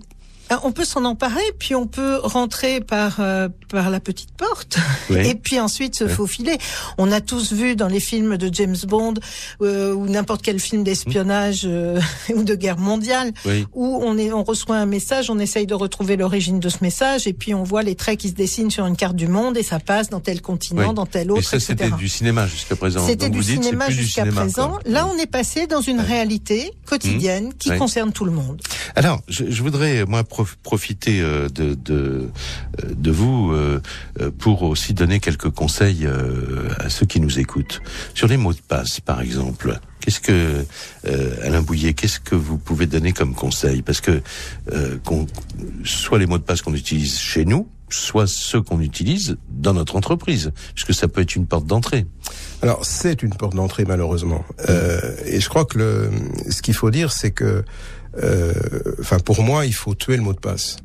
[SPEAKER 4] On peut s'en emparer, puis on peut rentrer par euh, par la petite porte, et puis ensuite se faufiler. On a tous vu dans les films de James Bond euh, ou n'importe quel film d'espionnage euh, ou de guerre mondiale, où on est on reçoit un message, on essaye de retrouver l'origine de ce message, et puis on voit les traits qui se dessinent sur une carte du monde, et ça passe dans tel continent, dans tel autre. Et
[SPEAKER 3] ça, c'était du cinéma jusqu'à présent.
[SPEAKER 4] C'était du cinéma jusqu'à présent. Là, on est passé dans une réalité quotidienne qui concerne tout le monde.
[SPEAKER 3] Alors, je, je voudrais moi profiter euh, de, de, euh, vous euh, pour aussi donner quelques conseils à ceux qui nous écoutent. Sur les mots de passe, par exemple. Qu'est-ce que Alain Bouillet, qu'est-ce que vous pouvez donner comme conseil? Parce que soit les mots de passe qu'on utilise chez nous, soit ceux qu'on utilise dans notre entreprise, puisque ça peut être une porte d'entrée.
[SPEAKER 5] Alors c'est une porte d'entrée malheureusement, et je crois que le, ce qu'il faut dire, c'est que enfin pour moi, il faut tuer le mot de passe.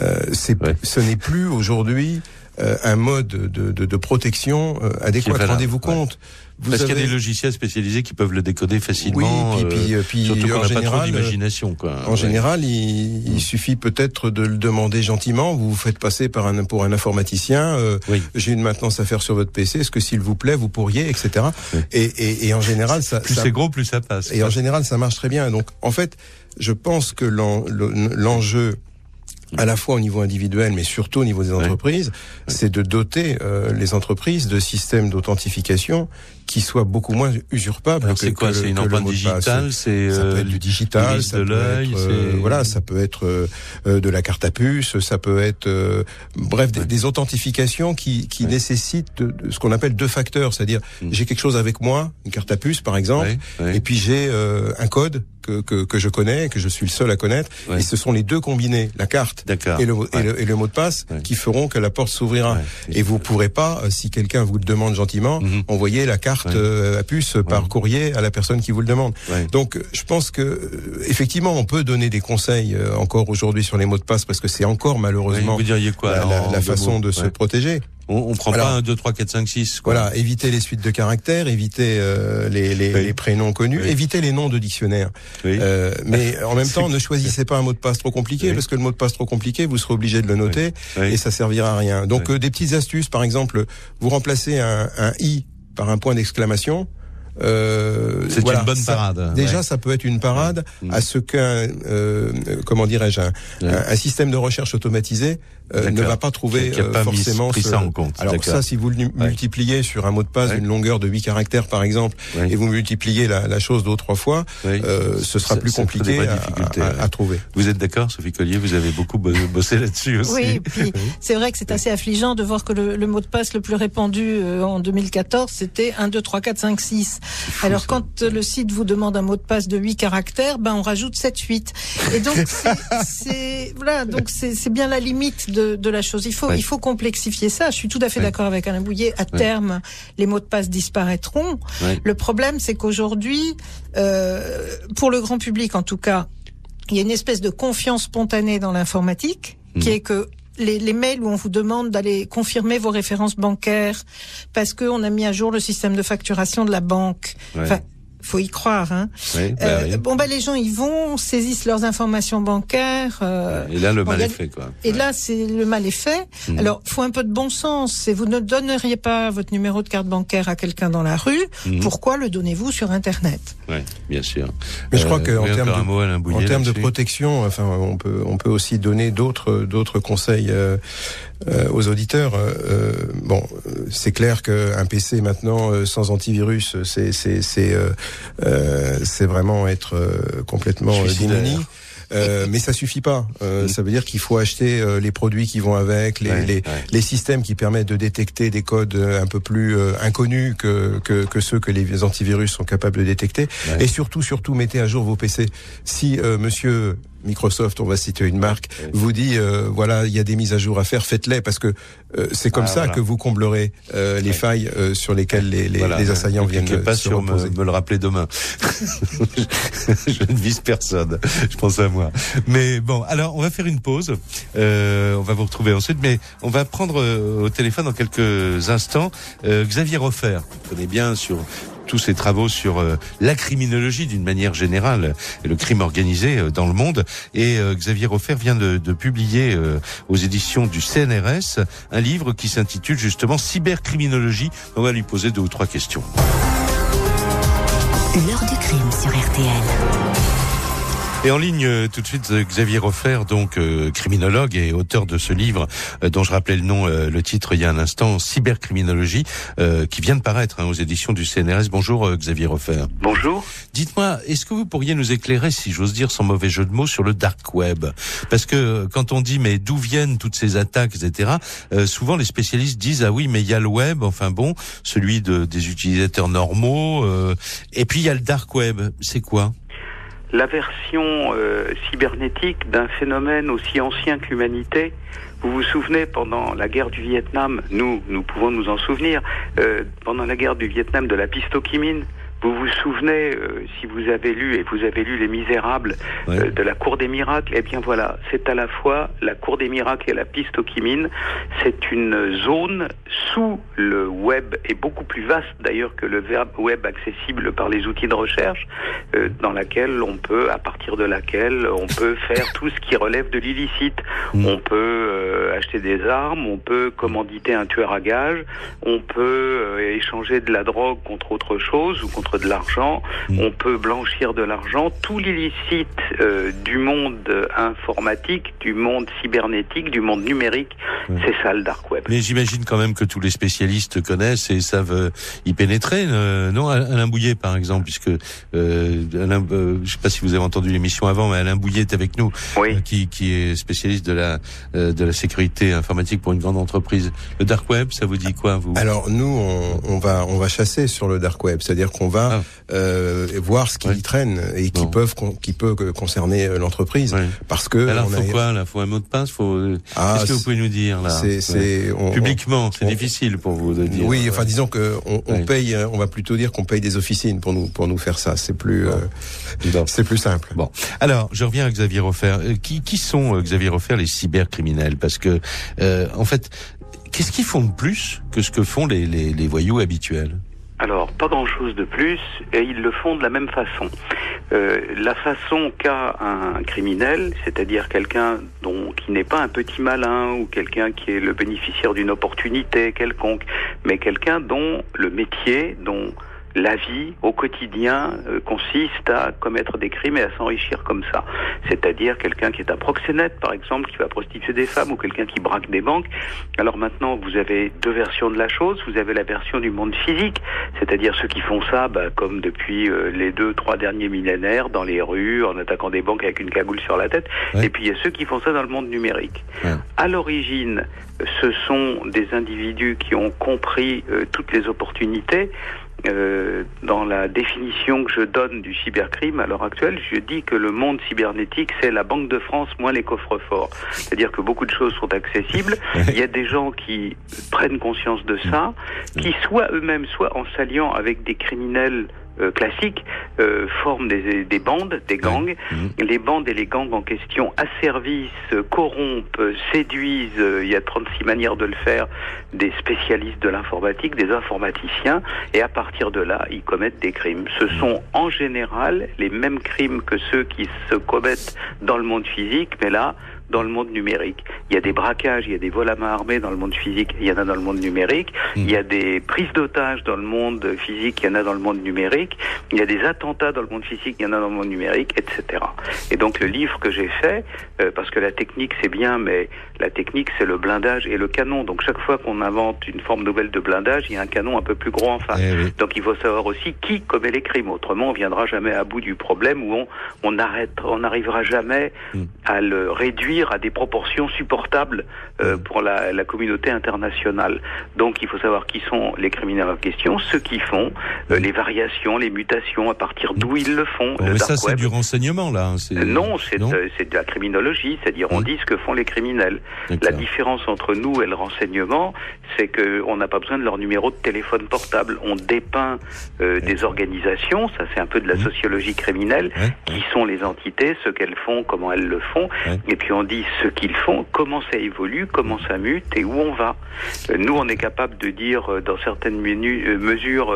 [SPEAKER 5] Euh, c'est, ce n'est plus aujourd'hui euh, un mode de, de, de protection euh, adéquat. Rendez-vous compte.
[SPEAKER 3] Vous Parce qu'il y a des logiciels spécialisés qui peuvent le décoder facilement.
[SPEAKER 5] Oui, puis, puis, puis surtout
[SPEAKER 3] en général,
[SPEAKER 5] pas trop
[SPEAKER 3] d'imagination. Quoi.
[SPEAKER 5] En général, il, il mm. suffit peut-être de le demander gentiment. Vous vous faites passer par un pour un informaticien. Euh, J'ai une maintenance à faire sur votre PC. Est-ce que s'il vous plaît, vous pourriez, etc. Et, et, et, en général, ça.
[SPEAKER 3] Plus c'est gros, plus ça passe.
[SPEAKER 5] Et en général, ça marche très bien. Donc, en fait, je pense que l'enjeu à la fois au niveau individuel, mais surtout au niveau des entreprises, c'est de doter euh, les entreprises de systèmes d'authentification qui soient beaucoup moins usurpables.
[SPEAKER 3] C'est quoi C'est une empreinte digitale C'est
[SPEAKER 5] ça peut être du digital,
[SPEAKER 3] ça de l'œil.
[SPEAKER 5] voilà, ça peut être de la carte à puce, ça peut être bref des, des, authentifications qui, qui nécessitent de, ce qu'on appelle deux facteurs, c'est-à-dire mm. j'ai quelque chose avec moi, une carte à puce par exemple, et puis j'ai un code que, que, que, je connais, que je suis le seul à connaître. Et ce sont les deux combinés, la carte et le, et, le, mot de passe, qui feront que la porte s'ouvrira. Et vous pourrez pas, euh, si quelqu'un vous le demande gentiment, mhm. envoyer la carte euh, à puce par courrier à la personne qui vous le demande. Donc, je pense que euh, effectivement, on peut donner des conseils encore aujourd'hui sur les mots de passe parce que c'est encore malheureusement
[SPEAKER 3] vous diriez quoi,
[SPEAKER 5] la, la façon de se protéger.
[SPEAKER 3] On, on prend pas un 2, 3, 4, 5, 6.
[SPEAKER 5] Voilà, éviter les suites de caractères, éviter euh, les, les, les, prénoms connus, éviter les noms de dictionnaire. Euh, mais en même temps, ne choisissez pas un mot de passe trop compliqué, parce que le mot de passe trop compliqué, vous serez obligé de le noter, et ça servira à rien. Donc euh, des petites astuces, par exemple, vous remplacez un, un i par un point d'exclamation.
[SPEAKER 3] Euh, c'est une bonne parade.
[SPEAKER 5] déjà, ça peut être une parade à ce qu'un, euh, comment dirais-je, un, un, système de recherche automatisé euh, ne va pas trouver
[SPEAKER 3] euh,
[SPEAKER 5] forcément
[SPEAKER 3] ça en compte.
[SPEAKER 5] Alors ça, si vous le multipliez sur un mot de passe d'une longueur de 8 caractères par exemple, et vous multipliez la, la chose deux ou trois fois, euh, ce sera plus compliqué à, à, trouver.
[SPEAKER 3] Vous êtes d'accord, Sophie Collier? Vous avez beaucoup bossé là-dessus aussi.
[SPEAKER 4] Oui, puis c'est vrai que c'est assez affligeant de voir que le, le, mot de passe le plus répandu en 2014, c'était 1, 2, 3, 4, 5, 6. Alors quand le site vous demande un mot de passe de 8 caractères, ben on rajoute 7, 8. Et donc c'est voilà, donc c'est bien la limite de, la chose. Il faut, il faut complexifier ça. Je suis tout à fait d'accord avec Alain Bouillet. À terme, les mots de passe disparaîtront. Le problème, c'est qu'aujourd'hui, euh, pour le grand public en tout cas, il y a une espèce de confiance spontanée dans l'informatique, qui hmm. est que les, les, mails où on vous demande d'aller confirmer vos références bancaires parce qu'on a mis à jour le système de facturation de la banque faut y croire. Hein. Oui, bah euh, Bon bah les gens y vont, saisissent leurs informations bancaires.
[SPEAKER 3] Euh, et là le mal est fait quoi.
[SPEAKER 4] Et là c'est le mal est fait. Mhm. Alors faut un peu de bon sens. Et vous ne donneriez pas votre numéro de carte bancaire à quelqu'un dans la rue. Mhm. Pourquoi le donnez-vous sur Internet?
[SPEAKER 3] Oui, bien sûr.
[SPEAKER 5] Mais je crois euh, qu'en termes de, en termes de protection, enfin on peut on peut aussi donner d'autres d'autres conseils. Euh, euh, aux auditeurs. Euh, bon, c'est clair qu'un PC maintenant sans antivirus, c'est c'est c'est c'est vraiment être complètement démuni. Euh, mais ça suffit pas. Euh. Ça veut dire qu'il faut acheter euh, les produits qui vont avec, les, les, les, systèmes qui permettent de détecter des codes un peu plus inconnus que, que, que, ceux que les antivirus sont capables de détecter. Et surtout, surtout, mettez à jour vos PC. Si Monsieur Microsoft, on va citer une marque, vous dit euh, voilà, il y a des mises à jour à faire, faites-les parce que euh, c'est comme ah, ça que vous comblerez euh, les failles sur lesquelles les, les, les assaillants viennent
[SPEAKER 3] pas
[SPEAKER 5] se
[SPEAKER 3] sur me, me, le rappeler demain. je, ne vise personne, je pense à moi. Mais bon, alors on va faire une pause. on va vous retrouver ensuite, mais on va prendre au téléphone dans quelques instants Xavier Roffer, vous connaissez bien sur tous ses travaux sur euh, la criminologie d'une manière générale et le crime organisé euh, dans le monde. Et euh, Xavier Roffer vient de, de publier aux éditions du CNRS un livre qui s'intitule justement Cybercriminologie. On va lui poser deux ou trois questions.
[SPEAKER 2] L'heure du crime sur RTL.
[SPEAKER 3] Et en ligne euh, tout de suite euh, Xavier Roffer, donc euh, criminologue et auteur de ce livre dont je rappelais le nom, le titre il y a un instant, Cybercriminologie, qui vient de paraître hein, aux éditions du CNRS. Bonjour Xavier Roffer.
[SPEAKER 9] Bonjour.
[SPEAKER 3] Dites-moi, est-ce que vous pourriez nous éclairer, si j'ose dire sans mauvais jeu de mots, sur le dark web? Parce que quand on dit mais d'où viennent toutes ces attaques, etc., souvent les spécialistes disent ah oui mais il y a le web, enfin bon, celui de, des utilisateurs normaux, et puis il y a le dark web. C'est quoi?
[SPEAKER 9] La version euh, cybernétique d'un phénomène aussi ancien que l'humanité. Vous vous souvenez, pendant la guerre du Vietnam, nous, nous pouvons nous en souvenir, euh, pendant la guerre du Vietnam de la pistokimine, vous vous souvenez, euh, si vous avez lu, et vous avez lu Les Misérables euh, de la Cour des Miracles, eh bien voilà, c'est à la fois la Cour des Miracles et la piste au C'est une zone sous le web, et beaucoup plus vaste d'ailleurs que le web accessible par les outils de recherche, euh, dans laquelle on peut, à partir de laquelle on peut faire tout ce qui relève de l'illicite. Mm. On peut acheter des armes, on peut commanditer un tueur à gages, on peut échanger de la drogue contre autre chose ou contre mettre de l'argent,
[SPEAKER 3] Mm.
[SPEAKER 9] on peut blanchir de l'argent. Tout l'illicite euh, du monde informatique, du monde cybernétique, du monde numérique,
[SPEAKER 3] Mm.
[SPEAKER 9] c'est ça le dark web.
[SPEAKER 3] Mais j'imagine quand même que tous les spécialistes connaissent et savent euh, y pénétrer. euh, non, Alain Bouillet, par exemple, puisque euh, Alain, euh, je sais pas si vous avez entendu l'émission avant, mais Alain Bouillet est avec nous,
[SPEAKER 9] Oui.
[SPEAKER 3] euh, qui, qui est spécialiste de la euh, de la sécurité informatique pour une grande entreprise. Le dark web, ça vous dit quoi, vous?
[SPEAKER 5] Alors nous, on, on va on va chasser sur le dark web, c'est-à-dire qu'on va
[SPEAKER 3] Ah.
[SPEAKER 5] euh, voir ce qui
[SPEAKER 3] Ouais.
[SPEAKER 5] y traîne et qui
[SPEAKER 3] Bon.
[SPEAKER 5] peuvent qui peut euh, concerner euh, l'entreprise,
[SPEAKER 3] Ouais.
[SPEAKER 5] parce que
[SPEAKER 3] Alors,
[SPEAKER 5] on
[SPEAKER 3] faut
[SPEAKER 5] a-
[SPEAKER 3] quoi Là, faut un mot de passe? Faut. euh,
[SPEAKER 5] Ah,
[SPEAKER 3] Qu'est-ce que vous pouvez nous dire là?
[SPEAKER 5] c'est on-
[SPEAKER 3] Publiquement, c'est
[SPEAKER 5] on-
[SPEAKER 3] difficile pour vous de dire.
[SPEAKER 5] Oui, enfin disons que on, on paye, euh, on va plutôt dire qu'on paye des officines pour nous pour nous faire ça. C'est plus euh,
[SPEAKER 3] Bon.
[SPEAKER 5] c'est plus simple.
[SPEAKER 3] Bon, alors je reviens à Xavier. Euh, Qui, qui sont euh, Xavier Refer les cybercriminels? Parce que euh, en fait, qu'est-ce qu'ils font de plus que ce que font les, les, les voyous habituels?
[SPEAKER 9] Alors, pas grand-chose de plus, et ils le font de la même façon. Euh, la façon qu'a un criminel, c'est-à-dire quelqu'un dont qui n'est pas un petit malin ou quelqu'un qui est le bénéficiaire d'une opportunité quelconque, mais quelqu'un dont le métier, dont la vie au quotidien euh, consiste à commettre des crimes et à s'enrichir comme ça. C'est-à-dire quelqu'un qui est un proxénète, par exemple, qui va prostituer des femmes ou quelqu'un qui braque des banques. Alors maintenant, vous avez deux versions de la chose. Vous avez la version du monde physique, c'est-à-dire ceux qui font ça, bah, comme depuis euh, les deux, trois derniers millénaires, dans les rues, en attaquant des banques avec une cagoule sur la tête.
[SPEAKER 3] Ouais.
[SPEAKER 9] Et puis il y a ceux qui font ça dans le monde numérique.
[SPEAKER 3] Ouais.
[SPEAKER 9] À l'origine, ce sont des individus qui ont compris euh, toutes les opportunités. Euh, dans la définition que je donne du cybercrime à l'heure actuelle, je dis que le monde cybernétique, c'est la Banque de France moins les coffres forts. C'est-à-dire que beaucoup de choses sont accessibles. Il y a des gens qui prennent conscience de ça, qui soit eux-mêmes, soit en s'alliant avec des criminels euh, classiques, euh, forment des, des bandes, des gangs.
[SPEAKER 3] Mhm.
[SPEAKER 9] Les bandes et les gangs en question asservissent, corrompent, séduisent, euh, il y a 36 manières de le faire, des spécialistes de l'informatique, des informaticiens, et à partir de là, ils commettent des crimes. Ce sont en général les mêmes crimes que ceux qui se commettent dans le monde physique, mais là, dans le monde numérique. Il y a des braquages, il y a des vols à main armée dans le monde physique, il y en a dans le monde numérique. Il y a des prises d'otages dans le monde physique, il y en a dans le monde numérique. Il y a des attentats dans le monde physique, il y en a dans le monde numérique, etc. Et donc le livre que j'ai fait, euh, parce que la technique c'est bien, mais la technique c'est le blindage et le canon. Donc chaque fois qu'on invente une forme nouvelle de blindage, il y a un canon un peu plus gros en face.
[SPEAKER 3] Eh oui.
[SPEAKER 9] Donc il faut savoir aussi qui commet les crimes. Autrement, on viendra jamais à bout du problème où on on arrête, on n'arrivera jamais
[SPEAKER 3] Mm.
[SPEAKER 9] à le réduire à des proportions supportables euh,
[SPEAKER 3] Mm.
[SPEAKER 9] pour la, la communauté internationale. Donc il faut savoir qui sont les criminels en question, ceux qui font euh, les variations, les mutations, à partir d'où ils le font.
[SPEAKER 3] Mm. Bon,
[SPEAKER 9] le
[SPEAKER 3] mais ça, c'est du renseignement, là. hein,
[SPEAKER 9] Euh, Non, c'est de la criminologie, c'est-à-dire on
[SPEAKER 3] Mm.
[SPEAKER 9] dit ce que font les criminels. La différence entre nous et le renseignement, c'est que on n'a pas besoin de leur numéro de téléphone portable. On dépeint euh, des organisations, ça c'est un peu de la sociologie criminelle, qui sont les entités, ce qu'elles font, comment elles le font, et puis on dit ce qu'ils font, comment ça évolue, comment ça mute et où on va. Euh, nous, on est capable de dire euh, dans certaines menu- euh, mesures,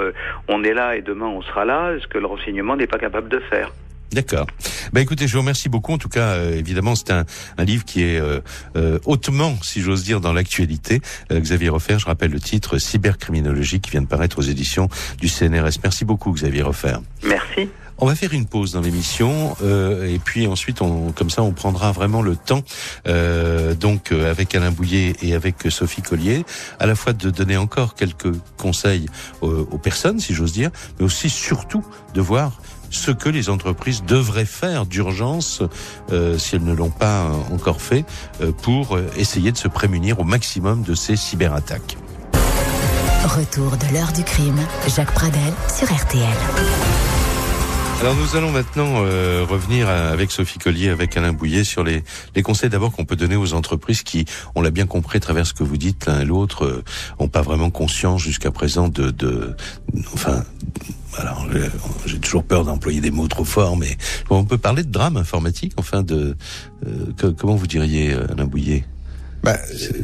[SPEAKER 9] on est là et demain on sera là, ce que le renseignement n'est pas capable de faire.
[SPEAKER 3] D'accord. Ben écoutez, je vous remercie beaucoup. En tout cas, euh, évidemment, c'est un, un livre qui est euh, euh, hautement, si j'ose dire, dans l'actualité. Xavier Refer, je rappelle le titre Cybercriminologie qui vient de paraître aux éditions du CNRS. Merci beaucoup, Xavier Refer.
[SPEAKER 9] Merci.
[SPEAKER 3] On va faire une pause dans l'émission euh, et puis ensuite, on, comme ça, on prendra vraiment le temps, euh, donc euh, avec Alain Bouillet et avec Sophie Collier, à la fois de donner encore quelques conseils aux, personnes, si j'ose dire, mais aussi surtout de voir ce que les entreprises devraient faire d'urgence, euh, si elles ne l'ont pas encore fait, pour essayer de se prémunir au maximum de ces cyberattaques.
[SPEAKER 2] Retour de l'heure du crime. Jacques Pradel sur RTL.
[SPEAKER 3] Alors nous allons maintenant euh, revenir avec Sophie Collier, avec Alain Bouillet sur les, les conseils d'abord qu'on peut donner aux entreprises qui, on l'a bien compris à travers ce que vous dites l'un et l'autre, euh, ont pas vraiment conscience jusqu'à présent de, de, enfin, alors j'ai toujours peur d'employer des mots trop forts, mais on peut parler de drame informatique, enfin de, euh, comment vous diriez euh, Alain Bouillet?
[SPEAKER 5] Bah,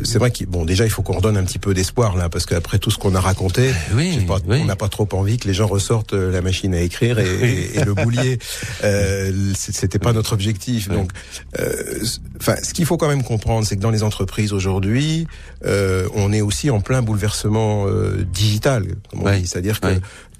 [SPEAKER 5] c'est vrai qu'il bon déjà il faut qu'on redonne un petit peu d'espoir là parce qu'après tout ce qu'on a raconté,
[SPEAKER 3] Oui,
[SPEAKER 5] j'ai pas-
[SPEAKER 3] oui.
[SPEAKER 5] on n'a pas trop envie que les gens ressortent euh, la machine à écrire et, et- et le boulier. Euh, C'était pas notre objectif. Donc, euh, enfin, ce qu'il faut quand même comprendre, c'est que dans les entreprises aujourd'hui, euh, on est aussi en plein bouleversement euh, digital, comme on
[SPEAKER 3] Oui,
[SPEAKER 5] dit. C'est-à-dire que.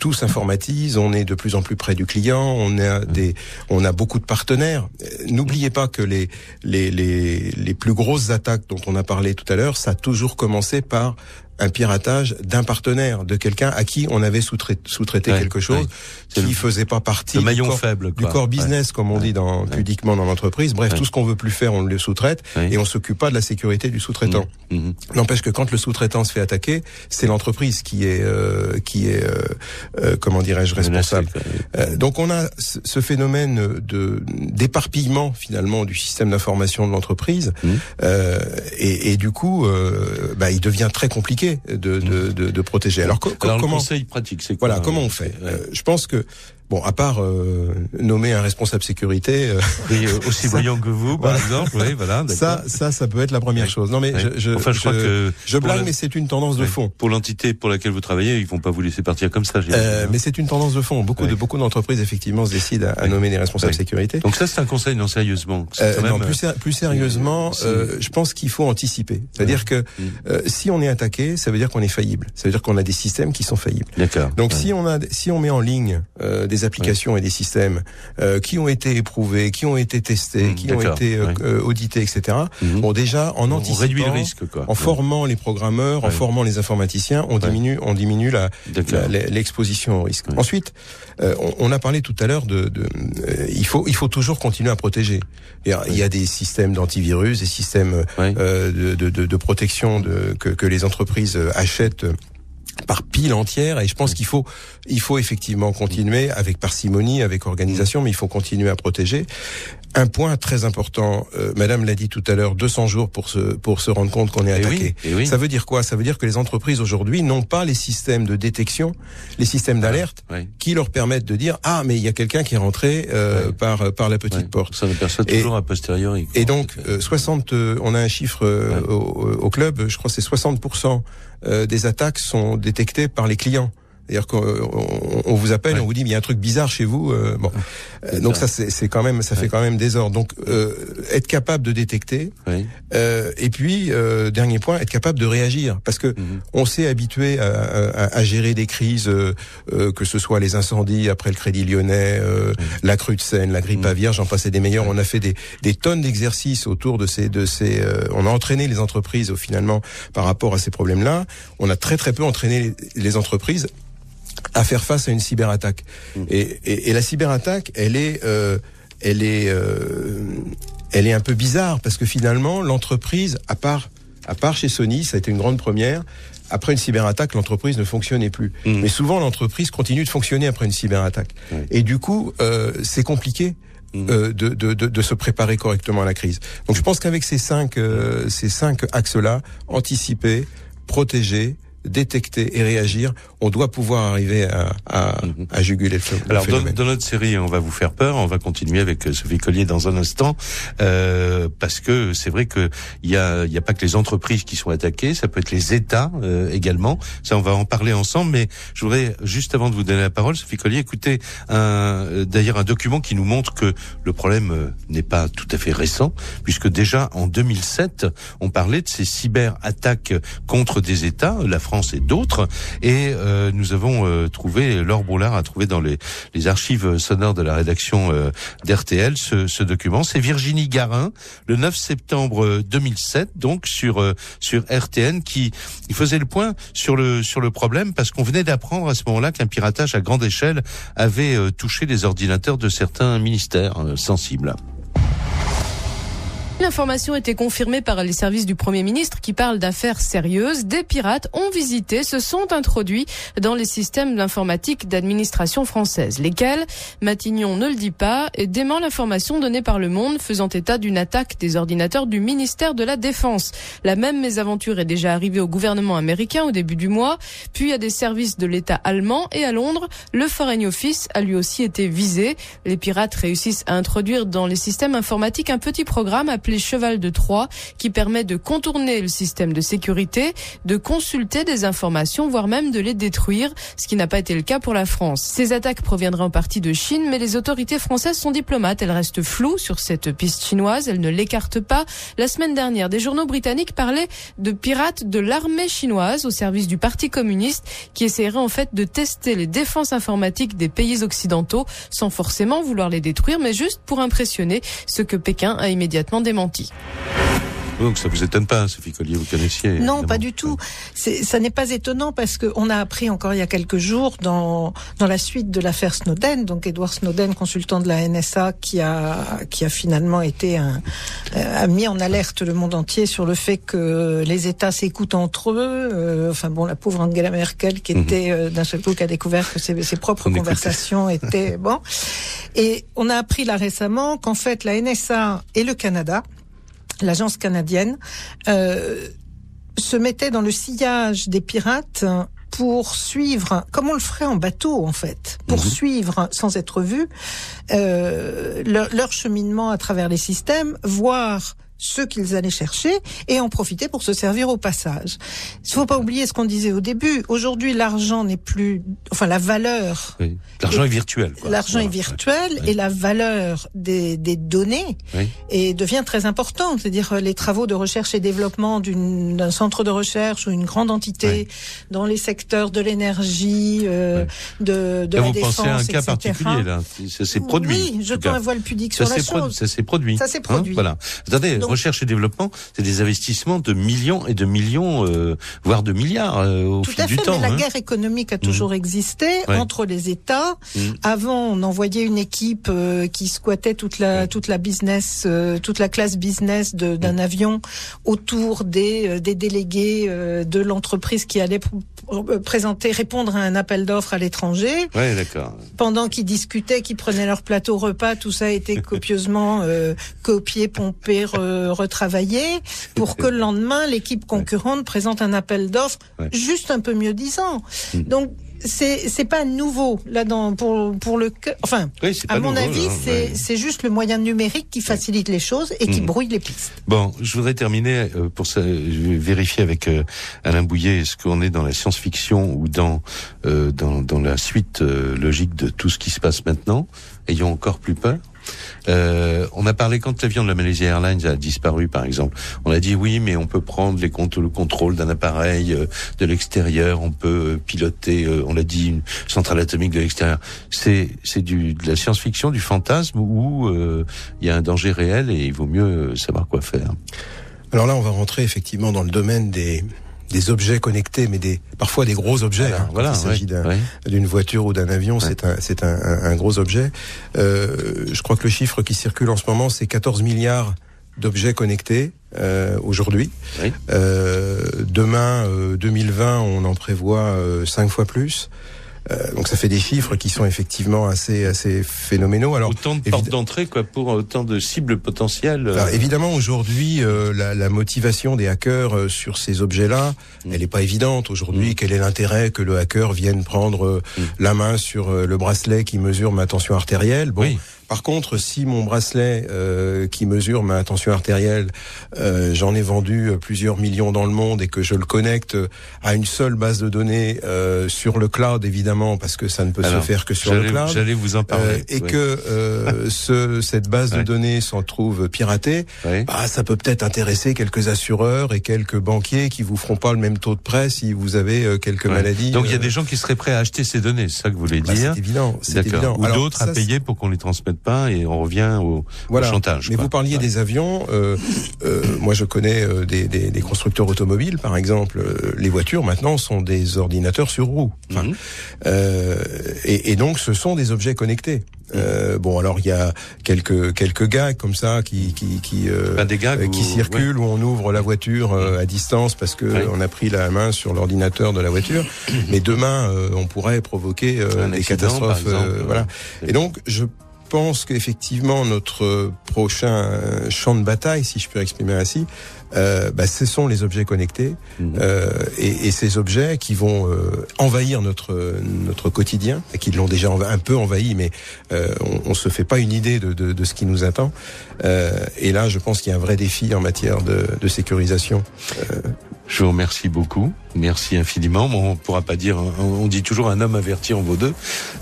[SPEAKER 5] Tout s'informatise, on est de plus en plus près du client, on a a beaucoup de partenaires. N'oubliez pas que les, les plus grosses attaques dont on a parlé tout à l'heure, ça a toujours commencé par un piratage d'un partenaire, de quelqu'un à qui on avait sous-traité quelque chose qui ne faisait pas partie
[SPEAKER 3] du,
[SPEAKER 5] corps,
[SPEAKER 3] faible,
[SPEAKER 5] du corps business, comme on dit dans, pudiquement dans l'entreprise. Bref, tout ce qu'on veut plus faire, on le sous-traite et on s'occupe pas de la sécurité du sous-traitant. Mmh. Mmh. N'empêche que quand le sous-traitant se fait attaquer, c'est l'entreprise qui est euh, qui est euh, euh, comment dirais-je responsable. donc on a ce phénomène de d'éparpillement finalement du système d'information de l'entreprise mmh. et, et, du coup, bah, il devient très compliqué de, de, de, de protéger.
[SPEAKER 3] Alors, comment, le conseil pratique, c'est
[SPEAKER 5] Voilà, comment on fait euh, Je pense que Bon, à part euh, nommer un responsable sécurité,
[SPEAKER 3] euh, euh aussi brillant que vous, par exemple, oui, voilà.
[SPEAKER 5] Ça, ça, ça peut être la première chose. Non, mais je, je, enfin, je, crois que je blague, mais c'est une tendance de fond.
[SPEAKER 3] Pour l'entité pour laquelle vous travaillez, ils vont pas vous laisser partir comme ça.
[SPEAKER 5] Euh, mais c'est une tendance de fond. Beaucoup de beaucoup d'entreprises effectivement se décident à, nommer des responsables sécurité.
[SPEAKER 3] Donc ça, c'est un conseil non sérieusement.
[SPEAKER 5] Euh, non, plus, plus sérieusement, je pense qu'il faut anticiper. C'est-à-dire que si on est attaqué, ça veut dire qu'on est faillible. Ça veut dire qu'on a des systèmes qui sont faillibles.
[SPEAKER 3] D'accord.
[SPEAKER 5] Donc si on a si on met en ligne des applications et des systèmes euh, qui ont été éprouvés, qui ont été testés, mmh, qui ont été euh, euh, audités, etc. Mmh. Bon, déjà en anticipant, on réduit le risque, quoi. en formant les programmeurs, en formant les informaticiens, on diminue, on diminue la l'exposition au risque. Ensuite, on, on, a parlé tout à l'heure de, de il faut il faut toujours continuer à protéger. Il y a des systèmes d'antivirus, des systèmes de, de, de, protection de, que, que les entreprises achètent par pile entière et je pense qu'il faut il faut effectivement continuer avec parcimonie avec organisation mais il faut continuer à protéger. Un point très important euh, madame l'a dit tout à l'heure 200 jours pour se pour se rendre compte qu'on est eh attaqué.
[SPEAKER 3] eh
[SPEAKER 5] ça veut dire quoi? Ça veut dire que les entreprises aujourd'hui n'ont pas les systèmes de détection les systèmes ah, d'alerte qui leur permettent de dire ah mais il y a quelqu'un qui est rentré euh, par par la petite porte.
[SPEAKER 3] Ça perçoit toujours a posteriori
[SPEAKER 5] et donc 60 euh, on a un chiffre au, au, club je crois c'est 60 euh, des attaques sont détectées par les clients. C'est-à-dire qu'on on vous appelle, on vous dit il y a un truc bizarre chez vous. Euh, bon, euh, donc ça c'est quand même ça fait quand même des ordres. Donc euh, être capable de détecter. Euh, et puis dernier point, être capable de réagir parce que mhm. on s'est habitué à, à, à, gérer des crises, que ce soit les incendies après le Crédit Lyonnais, la crue de Seine, la grippe mhm. aviaire, j'en passais des meilleurs. On a fait des, des tonnes d'exercices autour de ces de ces. on a entraîné les entreprises au finalement par rapport à ces problèmes-là. On a très très peu entraîné les, les entreprises à faire face à une cyberattaque. Mmh. Et, et, et, la cyberattaque, elle est, euh, elle est, euh, elle est un peu bizarre parce que finalement, l'entreprise, à part, à part chez Sony, ça a été une grande première. Après une cyberattaque, l'entreprise ne fonctionnait plus. Mmh. Mais souvent, l'entreprise continue de fonctionner après une cyberattaque. Et du coup, euh, c'est compliqué. Mmh. Euh, de, de, de, de, se préparer correctement à la crise. Donc je pense qu'avec ces cinq, euh, ces cinq axes-là, anticiper, protéger, détecter et réagir, on doit pouvoir arriver à, à, mhm. à juguler le,
[SPEAKER 3] le Alors dans, dans, notre série, on va vous faire peur. On va continuer avec euh, Sophie Collier dans un instant, euh, parce que c'est vrai que il y a, y a pas que les entreprises qui sont attaquées, ça peut être les États euh, également. Ça, on va en parler ensemble. Mais je voudrais juste avant de vous donner la parole, Sophie Collier, écouter un, euh, d'ailleurs un document qui nous montre que le problème euh, n'est pas tout à fait récent, puisque déjà en 2007, on parlait de ces cyberattaques contre des États. La France et d'autres. Et euh, nous avons euh, trouvé, Laure Broulard a trouvé dans les, les archives sonores de la rédaction euh, d'RTL ce, ce, document. C'est Virginie Garin, le 9 septembre 2007, donc sur sur RTN, qui il faisait le point sur le sur le problème parce qu'on venait d'apprendre à ce moment-là qu'un piratage à grande échelle avait touché les ordinateurs de certains ministères sensibles.
[SPEAKER 10] L'information était confirmée par les services du Premier ministre qui parlent d'affaires sérieuses. Des pirates ont visité, se sont introduits dans les systèmes d'informatique d'administration française. Lesquels? Matignon ne le dit pas et dément l'information donnée par Le Monde faisant état d'une attaque des ordinateurs du ministère de la Défense. La même mésaventure est déjà arrivée au gouvernement américain au début du mois, puis à des services de l'État allemand et à Londres. Le Foreign Office a lui aussi été visé. Les pirates réussissent à introduire dans les systèmes informatiques un petit programme appelé Cheval de Troie, qui permet de contourner le système de sécurité, de consulter des informations, voire même de les détruire, ce qui n'a pas été le cas pour la France. Ces attaques proviendraient en partie de Chine, mais les autorités françaises sont diplomates. Elles restent floues sur cette piste chinoise. Elles ne l'écartent pas. La semaine dernière, des journaux britanniques parlaient de pirates de l'armée chinoise au service du Parti communiste qui essaieraient en fait de tester les défenses informatiques des pays occidentaux sans forcément vouloir les détruire, mais juste pour impressionner, ce que Pékin a immédiatement démenti.
[SPEAKER 3] Donc ça vous étonne pas, Sophie Collier, vous connaissiez
[SPEAKER 4] Non, pas du tout. Ça n'est pas étonnant parce qu'on a appris encore il y a quelques jours dans dans la suite de l'affaire Snowden, donc Edward Snowden, consultant de la NSA, qui a qui a finalement été un, euh, a mis en alerte le monde entier sur le fait que les États s'écoutent entre eux. Euh, enfin bon, la pauvre Angela Merkel qui mhm. était euh, d'un seul coup qui a découvert que ses, ses propres conversations étaient bon. Et on a appris là récemment qu'en fait la NSA et le Canada l'agence canadienne, euh, se mettait dans le sillage des pirates pour suivre, comme on le ferait en bateau en fait, pour mhm. suivre sans être vu euh, leur, leur, cheminement à travers les systèmes, voir ce qu'ils allaient chercher et en profiter pour se servir au passage. Il faut pas oublier ce qu'on disait au début. Aujourd'hui, l'argent n'est plus, enfin la valeur.
[SPEAKER 3] Oui. L'argent est, virtuel.
[SPEAKER 4] L'argent est virtuel et la valeur des, des données et devient très importante. C'est-à-dire euh, les travaux de recherche et développement d'un centre de recherche ou une grande entité dans les secteurs de l'énergie, euh, de, de
[SPEAKER 3] là,
[SPEAKER 4] la
[SPEAKER 3] vous
[SPEAKER 4] défense,
[SPEAKER 3] pensez à un
[SPEAKER 4] etc.
[SPEAKER 3] cas particulier là. Ça s'est produit.
[SPEAKER 4] Oui, je un voile pudique sur la chose.
[SPEAKER 3] Ça s'est produit.
[SPEAKER 4] Ça s'est produit.
[SPEAKER 3] Hein voilà. Recherche et développement, c'est des investissements de millions et de millions, euh, voire de milliards euh, au
[SPEAKER 4] Tout
[SPEAKER 3] fil
[SPEAKER 4] à
[SPEAKER 3] du
[SPEAKER 4] fait,
[SPEAKER 3] temps.
[SPEAKER 4] Mais la
[SPEAKER 3] hein.
[SPEAKER 4] guerre économique a toujours
[SPEAKER 3] Mmh.
[SPEAKER 4] existé
[SPEAKER 3] Ouais.
[SPEAKER 4] entre les États.
[SPEAKER 3] Mmh.
[SPEAKER 4] Avant, on envoyait une équipe euh, qui squattait toute la toute la business, toute la classe business d'un avion autour des des délégués de l'entreprise qui allait pr- pr- présenter, répondre à un appel d'offres à l'étranger.
[SPEAKER 3] Ouais, d'accord.
[SPEAKER 4] Pendant qu'ils discutaient, qu'ils prenaient leur plateau repas, tout ça a été copieusement copié, pompé, re- retravaillé, pour que le lendemain, l'équipe concurrente présente un appel d'offres
[SPEAKER 3] Ouais.
[SPEAKER 4] juste un peu mieux disant.
[SPEAKER 3] Mm.
[SPEAKER 4] Donc c'est c'est pas nouveau là dans pour pour le enfin
[SPEAKER 3] Oui,
[SPEAKER 4] à mon
[SPEAKER 3] nouveau,
[SPEAKER 4] avis c'est
[SPEAKER 3] ouais.
[SPEAKER 4] c'est juste le moyen numérique qui facilite les choses et qui
[SPEAKER 3] Mhm.
[SPEAKER 4] brouille les pistes.
[SPEAKER 3] Bon, je voudrais terminer euh, pour ça, je vais vérifier avec euh, Alain Bouillet est-ce qu'on est dans la science-fiction ou dans euh, dans dans la suite logique de tout ce qui se passe maintenant. Ayons encore plus peur. Euh, on a parlé quand l'avion de la Malaysia Airlines a disparu, par exemple. On a dit oui, mais on peut prendre les le contrôle d'un appareil euh, de l'extérieur, on peut euh, piloter, euh, on l'a dit, une centrale atomique de l'extérieur. C'est c'est du de la science-fiction, du fantasme où il y a un danger réel et il vaut mieux savoir quoi faire.
[SPEAKER 5] Alors là, on va rentrer effectivement dans le domaine des des objets connectés, mais des parfois des gros objets.
[SPEAKER 3] Voilà,
[SPEAKER 5] hein, quand il s'agit
[SPEAKER 3] ouais,
[SPEAKER 5] d'un-
[SPEAKER 3] ouais.
[SPEAKER 5] d'une voiture ou d'un avion, c'est un c'est un, un- un gros objet. Euh, je crois que le chiffre qui circule en ce moment, c'est 14 milliards d'objets connectés euh, aujourd'hui.
[SPEAKER 3] Oui.
[SPEAKER 5] Euh, demain, euh, 2020, on en prévoit euh, cinq fois plus. Euh, donc ça fait des chiffres qui sont effectivement assez assez phénoménaux. Alors
[SPEAKER 3] autant de portes d'entrée quoi pour autant de cibles potentielles. euh,
[SPEAKER 5] alors, évidemment, aujourd'hui, euh, la, la motivation des hackers euh, sur ces objets-là,
[SPEAKER 3] Mm.
[SPEAKER 5] elle n'est pas évidente. Aujourd'hui, quel est l'intérêt que le hacker vienne prendre
[SPEAKER 3] Mm.
[SPEAKER 5] la main sur le bracelet qui mesure ma tension artérielle? Bon,
[SPEAKER 3] Oui.
[SPEAKER 5] Par contre, si mon bracelet euh, qui mesure ma tension artérielle, euh, j'en ai vendu euh, plusieurs millions dans le monde et que je le connecte à une seule base de données euh, sur le cloud, évidemment, parce que ça ne peut
[SPEAKER 3] Alors,
[SPEAKER 5] se faire que sur le cloud.
[SPEAKER 3] J'allais vous en parler.
[SPEAKER 5] Euh, et
[SPEAKER 3] ouais.
[SPEAKER 5] que euh, ce, cette base de données s'en trouve piratée,
[SPEAKER 3] Ouais.
[SPEAKER 5] bah, ça peut peut-être intéresser quelques assureurs et quelques banquiers qui vous feront pas le même taux de prêt si vous avez euh, quelques maladies.
[SPEAKER 3] Donc il y a
[SPEAKER 5] euh,
[SPEAKER 3] des gens qui seraient prêts à acheter ces données, c'est ça que vous voulez
[SPEAKER 5] bah,
[SPEAKER 3] dire
[SPEAKER 5] c'est évident, évident.
[SPEAKER 3] Ou d'autres à payer pour qu'on les transmette pas et on revient au,
[SPEAKER 5] Voilà.
[SPEAKER 3] au chantage.
[SPEAKER 5] Mais
[SPEAKER 3] quoi.
[SPEAKER 5] vous parliez
[SPEAKER 3] Ouais.
[SPEAKER 5] des avions. Euh, euh, moi, je connais euh, des, des, des constructeurs automobiles, par exemple. Euh, les voitures maintenant sont des ordinateurs sur roues. Enfin,
[SPEAKER 3] Mhm.
[SPEAKER 5] euh, et, et donc, ce sont des objets connectés. Euh, bon, alors il y a quelques quelques gags comme ça qui qui qui, euh,
[SPEAKER 3] Ben, des gags
[SPEAKER 5] euh,
[SPEAKER 3] où-
[SPEAKER 5] qui circulent où on ouvre la voiture euh, à distance parce que
[SPEAKER 3] Ouais.
[SPEAKER 5] on a pris la main sur l'ordinateur de la voiture. Mais demain, euh, on pourrait provoquer euh, des catastrophes.
[SPEAKER 3] exemple,
[SPEAKER 5] voilà. Et donc, je pense qu'effectivement notre prochain champ de bataille, si je peux exprimer ainsi, euh, bah, ce sont les objets connectés mmh. euh, et, et, ces objets qui vont euh, envahir notre notre quotidien, et qui l'ont déjà un peu envahi, mais euh, on, on se fait pas une idée de, de, de ce qui nous attend. Euh, et là, je pense qu'il y a un vrai défi en matière de, de sécurisation.
[SPEAKER 3] Je vous remercie beaucoup. Merci infiniment. Bon, on pourra pas dire, on dit toujours un homme averti en vaut deux.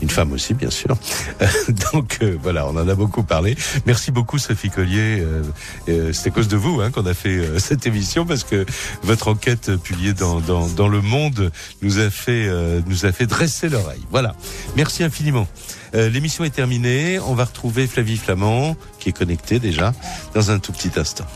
[SPEAKER 3] Une femme aussi, bien sûr. Donc voilà, on en a beaucoup parlé. Merci beaucoup, Sophie Collier. Euh, C'est à cause de vous hein, qu'on a fait cette émission parce que votre enquête publiée dans, dans, dans Le Monde nous a fait, euh, nous a fait dresser l'oreille. Voilà. Merci infiniment. Euh, L'émission est terminée. On va retrouver Flavie Flamand qui est connectée déjà dans un tout petit instant.